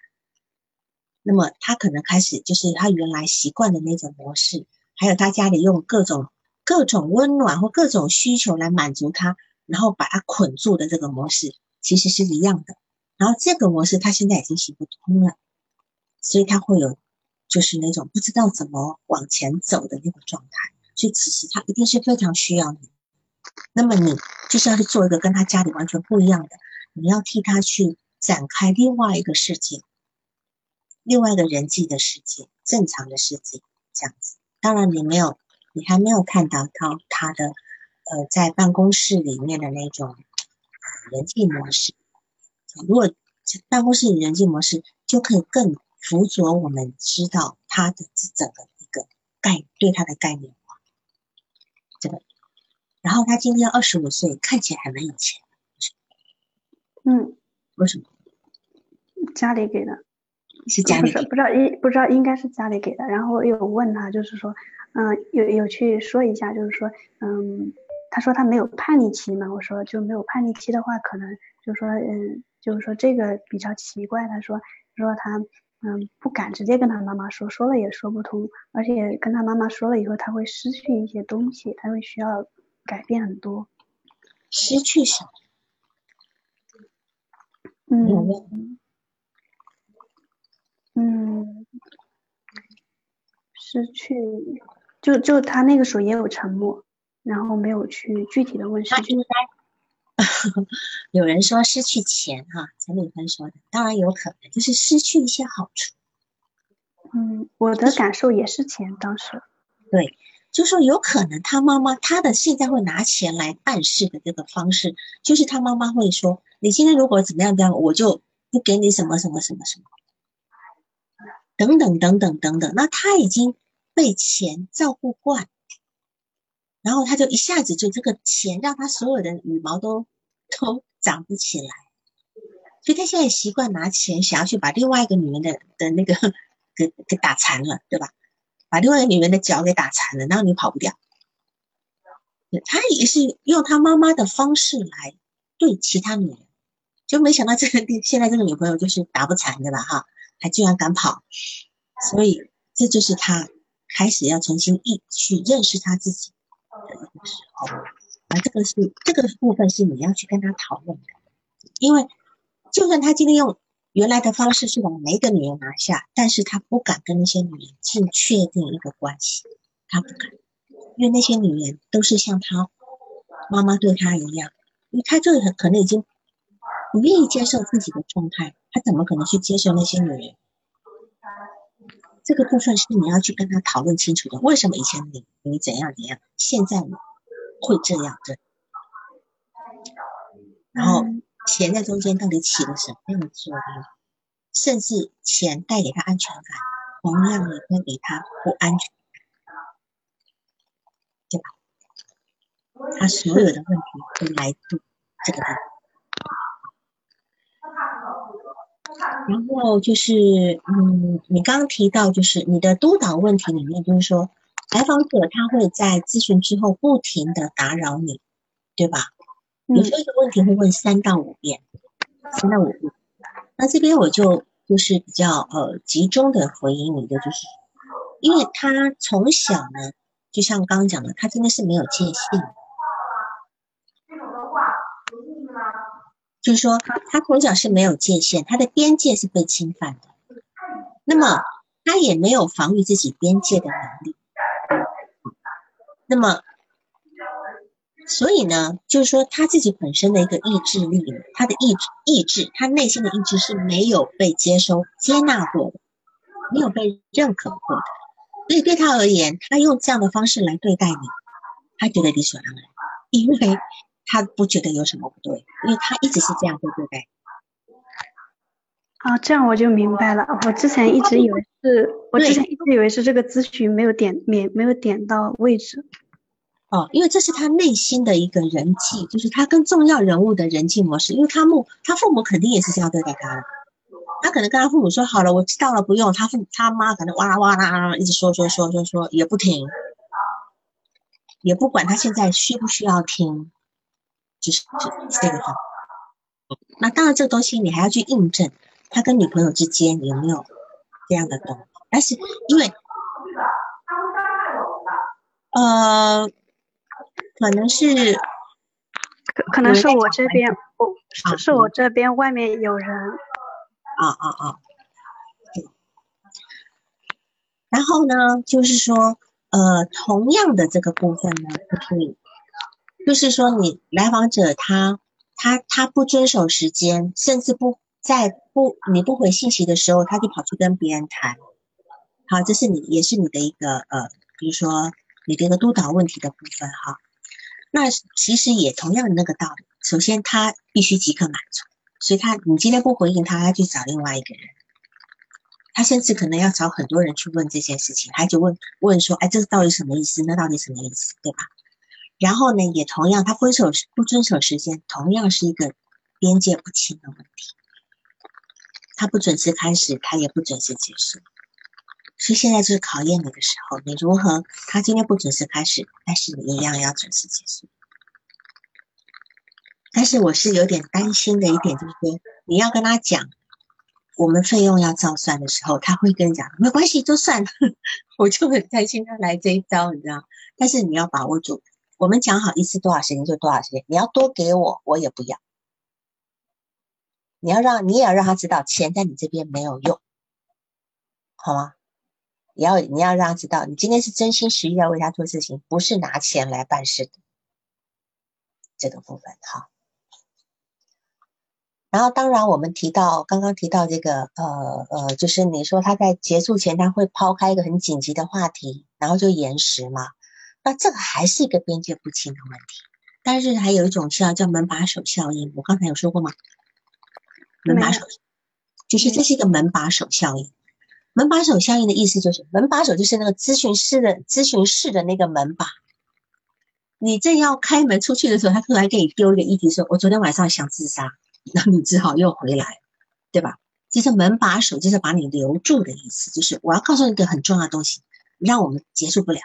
那么他可能开始就是他原来习惯的那种模式，还有他家里用各种各种温暖或各种需求来满足他，然后把他捆住的这个模式其实是一样的。然后这个模式他现在已经行不通了，所以他会有就是那种不知道怎么往前走的那个状态。所以其实他一定是非常需要你。那么你就是要去做一个跟他家里完全不一样的，你要替他去展开另外一个世界。另外一个人际的世界，正常的世界，这样子。当然，你没有，你还没有看到他他的，呃，在办公室里面的那种人际模式。如果办公室里人际模式，就可以更辅佐我们知道他的这整个一个概对他的概念化。这个，然后他今天二十五岁，看起来还蛮有钱。嗯，为什么？家里给的。是家里不是不知道应不知道应该是家里给的，然后有问他就是说，嗯，有有去说一下，就是说，嗯，他说他没有叛逆期嘛，我说就没有叛逆期的话，可能就是说，嗯，就是说这个比较奇怪，他说说他嗯不敢直接跟他妈妈说，说了也说不通，而且跟他妈妈说了以后，他会失去一些东西，他会需要改变很多，失去什么？嗯。嗯，失去，就就他那个时候也有沉默，然后没有去具体的问失去。有人说失去钱哈，陈美芬说的，当然有可能就是失去一些好处。嗯，我的感受也是钱，当时。对，就说有可能他妈妈他的现在会拿钱来办事的这个方式，就是他妈妈会说，你今天如果怎么样怎样，我就不给你什么什么什么什么。等等等等等等，那他已经被钱照顾惯，然后他就一下子就这个钱让他所有的羽毛都都长不起来，所以他现在习惯拿钱想要去把另外一个女人的的那个给给打残了，对吧？把另外一个女人的脚给打残了，然后你跑不掉。他也是用他妈妈的方式来对其他女人，就没想到这个现在这个女朋友就是打不残的了哈，还居然敢跑，所以这就是他开始要重新一去认识他自己时候，而这个是这个部分是你要去跟他讨论的，因为就算他今天用原来的方式去把每一个女人拿下，但是他不敢跟那些女人进确定一个关系，他不敢。因为那些女人都是像他妈妈对他一样，因为他就很可能已经不愿意接受自己的状态，他怎么可能去接受那些女人？这个部分是你要去跟他讨论清楚的。为什么以前你你怎样怎样，现在你会这样子？然后钱在中间到底起了什么样的作用？甚至钱带给他安全感，同样也会给他不安全。对吧？他所有的问题都来自这个地方。然后就是，嗯，你刚刚提到，就是你的督导问题里面，就是说，来访者他会在咨询之后不停的打扰你，对吧？有时候一个问题会问三到五遍，三到五遍。那这边我就就是比较呃集中的回应你的，就是因为他从小呢。就像刚刚讲的，他真的是没有界限。就是说，他从小是没有界限，他的边界是被侵犯的。那么，他也没有防御自己边界的能力。那么，所以呢，就是说他自己本身的一个意志力，他的意志、意志，他内心的意志是没有被接收、接纳过的，没有被认可过的。所以对他而言，他用这样的方式来对待你，他觉得理所当然，因为他不觉得有什么不对，因为他一直是这样对对待。啊，这样我就明白了。我之前一直以为是，我之前一直以为是这个咨询没有点没没有点到位置。哦，因为这是他内心的一个人际，就是他跟重要人物的人际模式。因为他母他父母肯定也是这样对待他的。他可能跟他父母说好了，我知道了，不用。他父他妈可能哇啦哇啦一直说说说说说也不停，也不管他现在需不需要听，就是这个话。那当然，这个东西你还要去印证他跟女朋友之间有没有这样的东西。但是因为呃，可能是可可能是我这边，我是是我这边外面有人。啊啊啊！然后呢，就是说，呃，同样的这个部分呢，可以，就是说，你来访者他他他不遵守时间，甚至不在不你不回信息的时候，他就跑去跟别人谈。好，这是你也是你的一个呃，比如说你的一个督导问题的部分哈。那其实也同样的那个道理，首先他必须即刻满足。所以他，你今天不回应他，他去找另外一个人，他甚至可能要找很多人去问这件事情，他就问问说，哎，这到底什么意思？那到底什么意思？对吧？然后呢，也同样，他遵守不遵守时间，同样是一个边界不清的问题。他不准时开始，他也不准时结束，所以现在就是考验你的时候，你如何？他今天不准时开始，但是你一样要准时结束。但是我是有点担心的一点，就是你要跟他讲，我们费用要照算的时候，他会跟你讲没关系，就算了。我就很担心他来这一招，你知道？但是你要把握住，我们讲好一次多少时间就多少时间，你要多给我，我也不要。你要让你也要让他知道，钱在你这边没有用，好吗？你要你要让他知道，你今天是真心实意要为他做事情，不是拿钱来办事的。这个部分哈。然后，当然，我们提到刚刚提到这个，呃呃，就是你说他在结束前他会抛开一个很紧急的话题，然后就延时嘛？那这个还是一个边界不清的问题。但是还有一种效叫门把手效应，我刚才有说过吗？门把手，就是这是一个门把手效应。门把手效应的意思就是，门把手就是那个咨询室的咨询室的那个门把，你正要开门出去的时候，他突然给你丢一个议题，说：“我昨天晚上想自杀。”然后你只好又回来，对吧？其实门把手就是把你留住的意思，就是我要告诉你一个很重要的东西，让我们结束不了。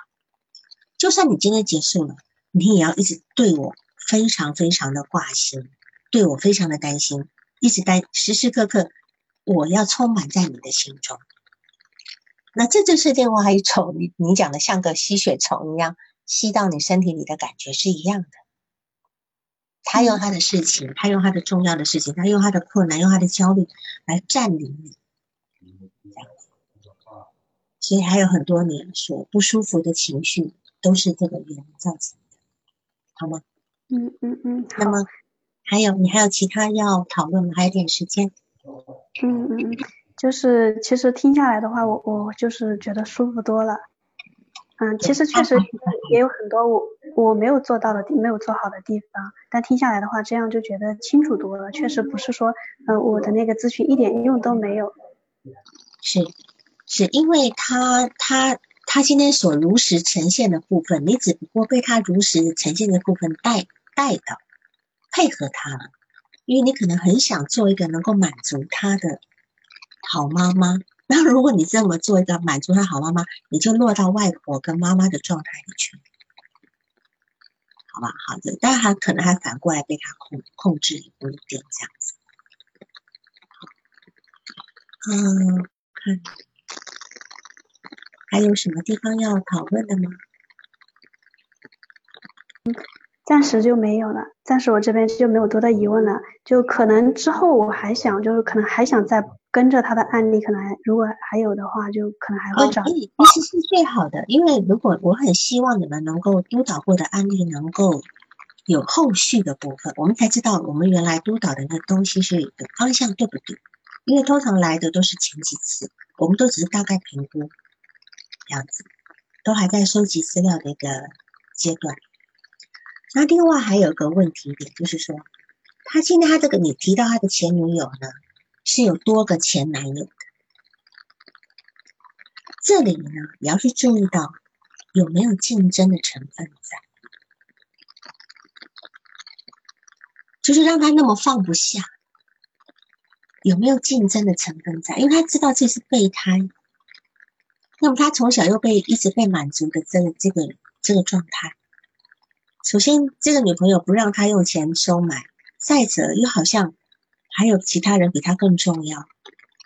就算你今天结束了，你也要一直对我非常非常的挂心，对我非常的担心，一直担时时刻刻我要充满在你的心中。那这就是另外一种你你讲的像个吸血虫一样吸到你身体里的感觉是一样的。他用他的事情，他用他的重要的事情，他用他的困难，用他的焦虑来占领你，这样子。所以还有很多你所不舒服的情绪，都是这个原因造成的，好吗？嗯嗯嗯。那么还有你还有其他要讨论吗？还有点时间。嗯嗯嗯，就是其实听下来的话，我我就是觉得舒服多了。嗯，其实确实也有很多我我没有做到的地，没有做好的地方。但听下来的话，这样就觉得清楚多了。确实不是说，嗯，我的那个咨询一点用都没有。是，是因为他他他今天所如实呈现的部分，你只不过被他如实呈现的部分带带到配合他了。因为你可能很想做一个能够满足他的好妈妈。那如果你这么做一个满足他好妈妈，你就落到外婆跟妈妈的状态里去，好吧？好的，但还可能还反过来被他控控制一点这样子。嗯，看还有什么地方要讨论的吗？暂时就没有了，暂时我这边就没有多的疑问了。就可能之后我还想，就是可能还想再。跟着他的案例，可能还如果还有的话，就可能还会找。其实是最好的，因为如果我很希望你们能够督导过的案例能够有后续的部分，我们才知道我们原来督导的那东西是有方向对不对？因为通常来的都是前几次，我们都只是大概评估这样子，都还在收集资料的一个阶段。那另外还有个问题点，就是说，他现在他这个你提到他的前女友呢？是有多个前男友的，这里呢，也要去注意到有没有竞争的成分在，就是让他那么放不下，有没有竞争的成分在？因为他知道这是备胎，那么他从小又被一直被满足的这个这个这个状态，首先这个女朋友不让他用钱收买，再者又好像。还有其他人比他更重要，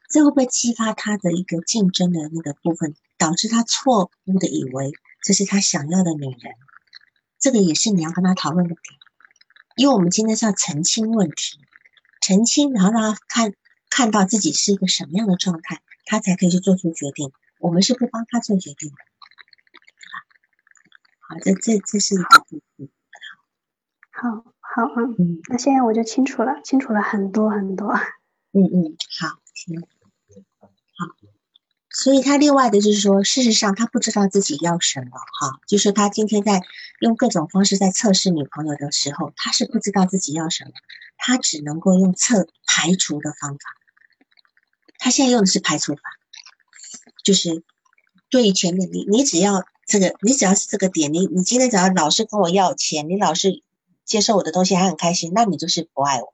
这会不会激发他的一个竞争的那个部分，导致他错误的以为这是他想要的女人？这个也是你要跟他讨论的点，因为我们今天是要澄清问题，澄清，然后让他看看到自己是一个什么样的状态，他才可以去做出决定。我们是不帮他做决定的，对吧？好，这这这是一个部分。好。好，嗯，那现在我就清楚了，清楚了很多很多。嗯嗯，好，行，好。所以他另外的就是说，事实上他不知道自己要什么，哈，就是他今天在用各种方式在测试女朋友的时候，他是不知道自己要什么，他只能够用测排除的方法。他现在用的是排除法，就是对于前面你，你只要这个，你只要是这个点，你你今天只要老是跟我要钱，你老是。接受我的东西还很开心，那你就是不爱我。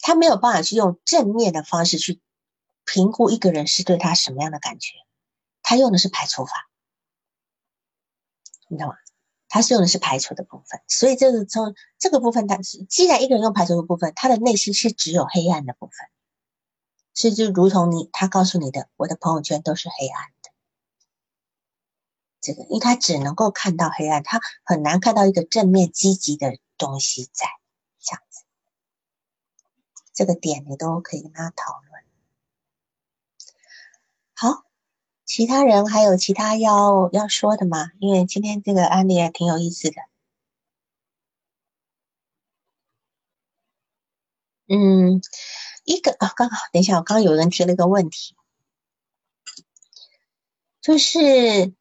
他没有办法去用正面的方式去评估一个人是对他什么样的感觉，他用的是排除法，你知道吗？他是用的是排除的部分，所以这个从这个部分，他既然一个人用排除的部分，他的内心是只有黑暗的部分，所以就如同你他告诉你的，我的朋友圈都是黑暗。这个，因为他只能够看到黑暗，他很难看到一个正面积极的东西在这样子。这个点你都可以跟他讨论。好，其他人还有其他要要说的吗？因为今天这个案例也挺有意思的。嗯，一个啊，刚好，等一下，我刚刚有人提了一个问题，就是。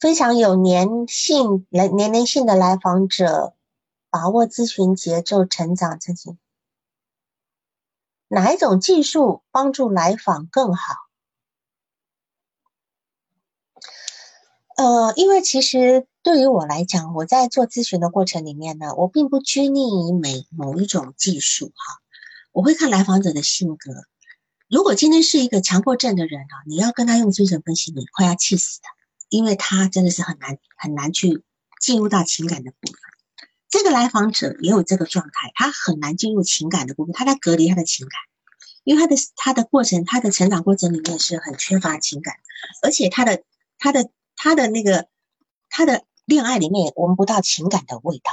非常有粘性、年年龄性的来访者，把握咨询节奏，成长自己。哪一种技术帮助来访更好？呃，因为其实对于我来讲，我在做咨询的过程里面呢，我并不拘泥于每某一种技术哈，我会看来访者的性格。如果今天是一个强迫症的人啊，你要跟他用精神分析，你快要气死他，因为他真的是很难很难去进入到情感的部分。这个来访者也有这个状态，他很难进入情感的部分，他在隔离他的情感，因为他的他的过程，他的成长过程里面是很缺乏情感，而且他的他的他的那个他的恋爱里面也闻不到情感的味道。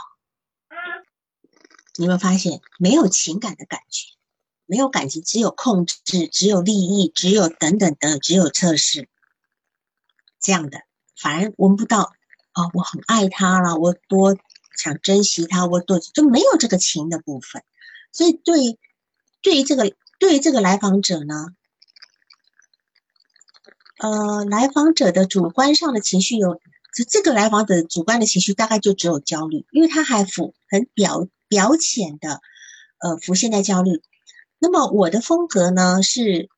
你有没有发现没有情感的感觉？没有感情，只有控制，只有利益，只有等等等，只有测试这样的，反而闻不到啊！我很爱他了，我多想珍惜他，我多就没有这个情的部分。所以，对对于这个对于这个来访者呢，呃，来访者的主观上的情绪有，这这个来访者主观的情绪大概就只有焦虑，因为他还浮很表表浅的呃浮现在焦虑。那么我的风格呢是，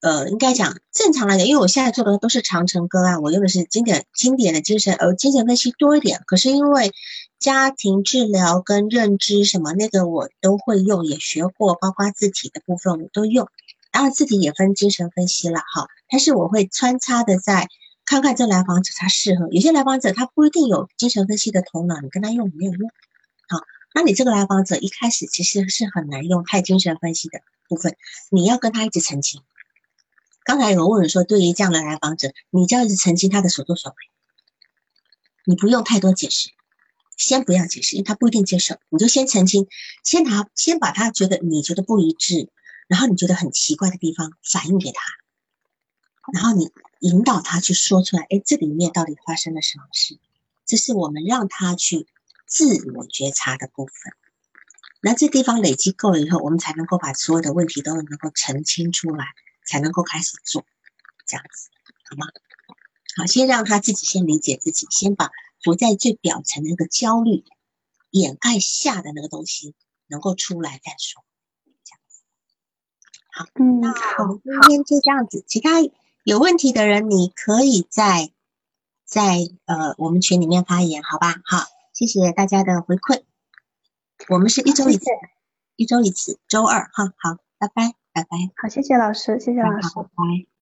呃，应该讲正常来讲，因为我现在做的都是长城个案，我用的是经典经典的精神呃精神分析多一点。可是因为家庭治疗跟认知什么那个我都会用，也学过，包括字体的部分我都用。当然字体也分精神分析了哈，但是我会穿插的在看看这来访者他适合，有些来访者他不一定有精神分析的头脑，你跟他用没有用，好。那你这个来访者一开始其实是很难用太精神分析的部分，你要跟他一直澄清。刚才有问人说，对于这样的来访者，你就要一直澄清他的所作所为，你不用太多解释，先不要解释，因为他不一定接受，你就先澄清，先拿先把他觉得你觉得不一致，然后你觉得很奇怪的地方反映给他，然后你引导他去说出来，哎，这里面到底发生了什么事？这是我们让他去。自我觉察的部分，那这地方累积够了以后，我们才能够把所有的问题都能够澄清出来，才能够开始做，这样子好吗？好，先让他自己先理解自己，先把浮在最表层的那个焦虑掩盖下的那个东西能够出来再说，这样子。好，嗯，那我们今天就这样子，其他有问题的人，你可以在在呃我们群里面发言，好吧？好。谢谢大家的回馈，我们是一周一次，一周一次，周二哈，好，拜拜，拜拜，好，谢谢老师，谢谢老师，拜拜。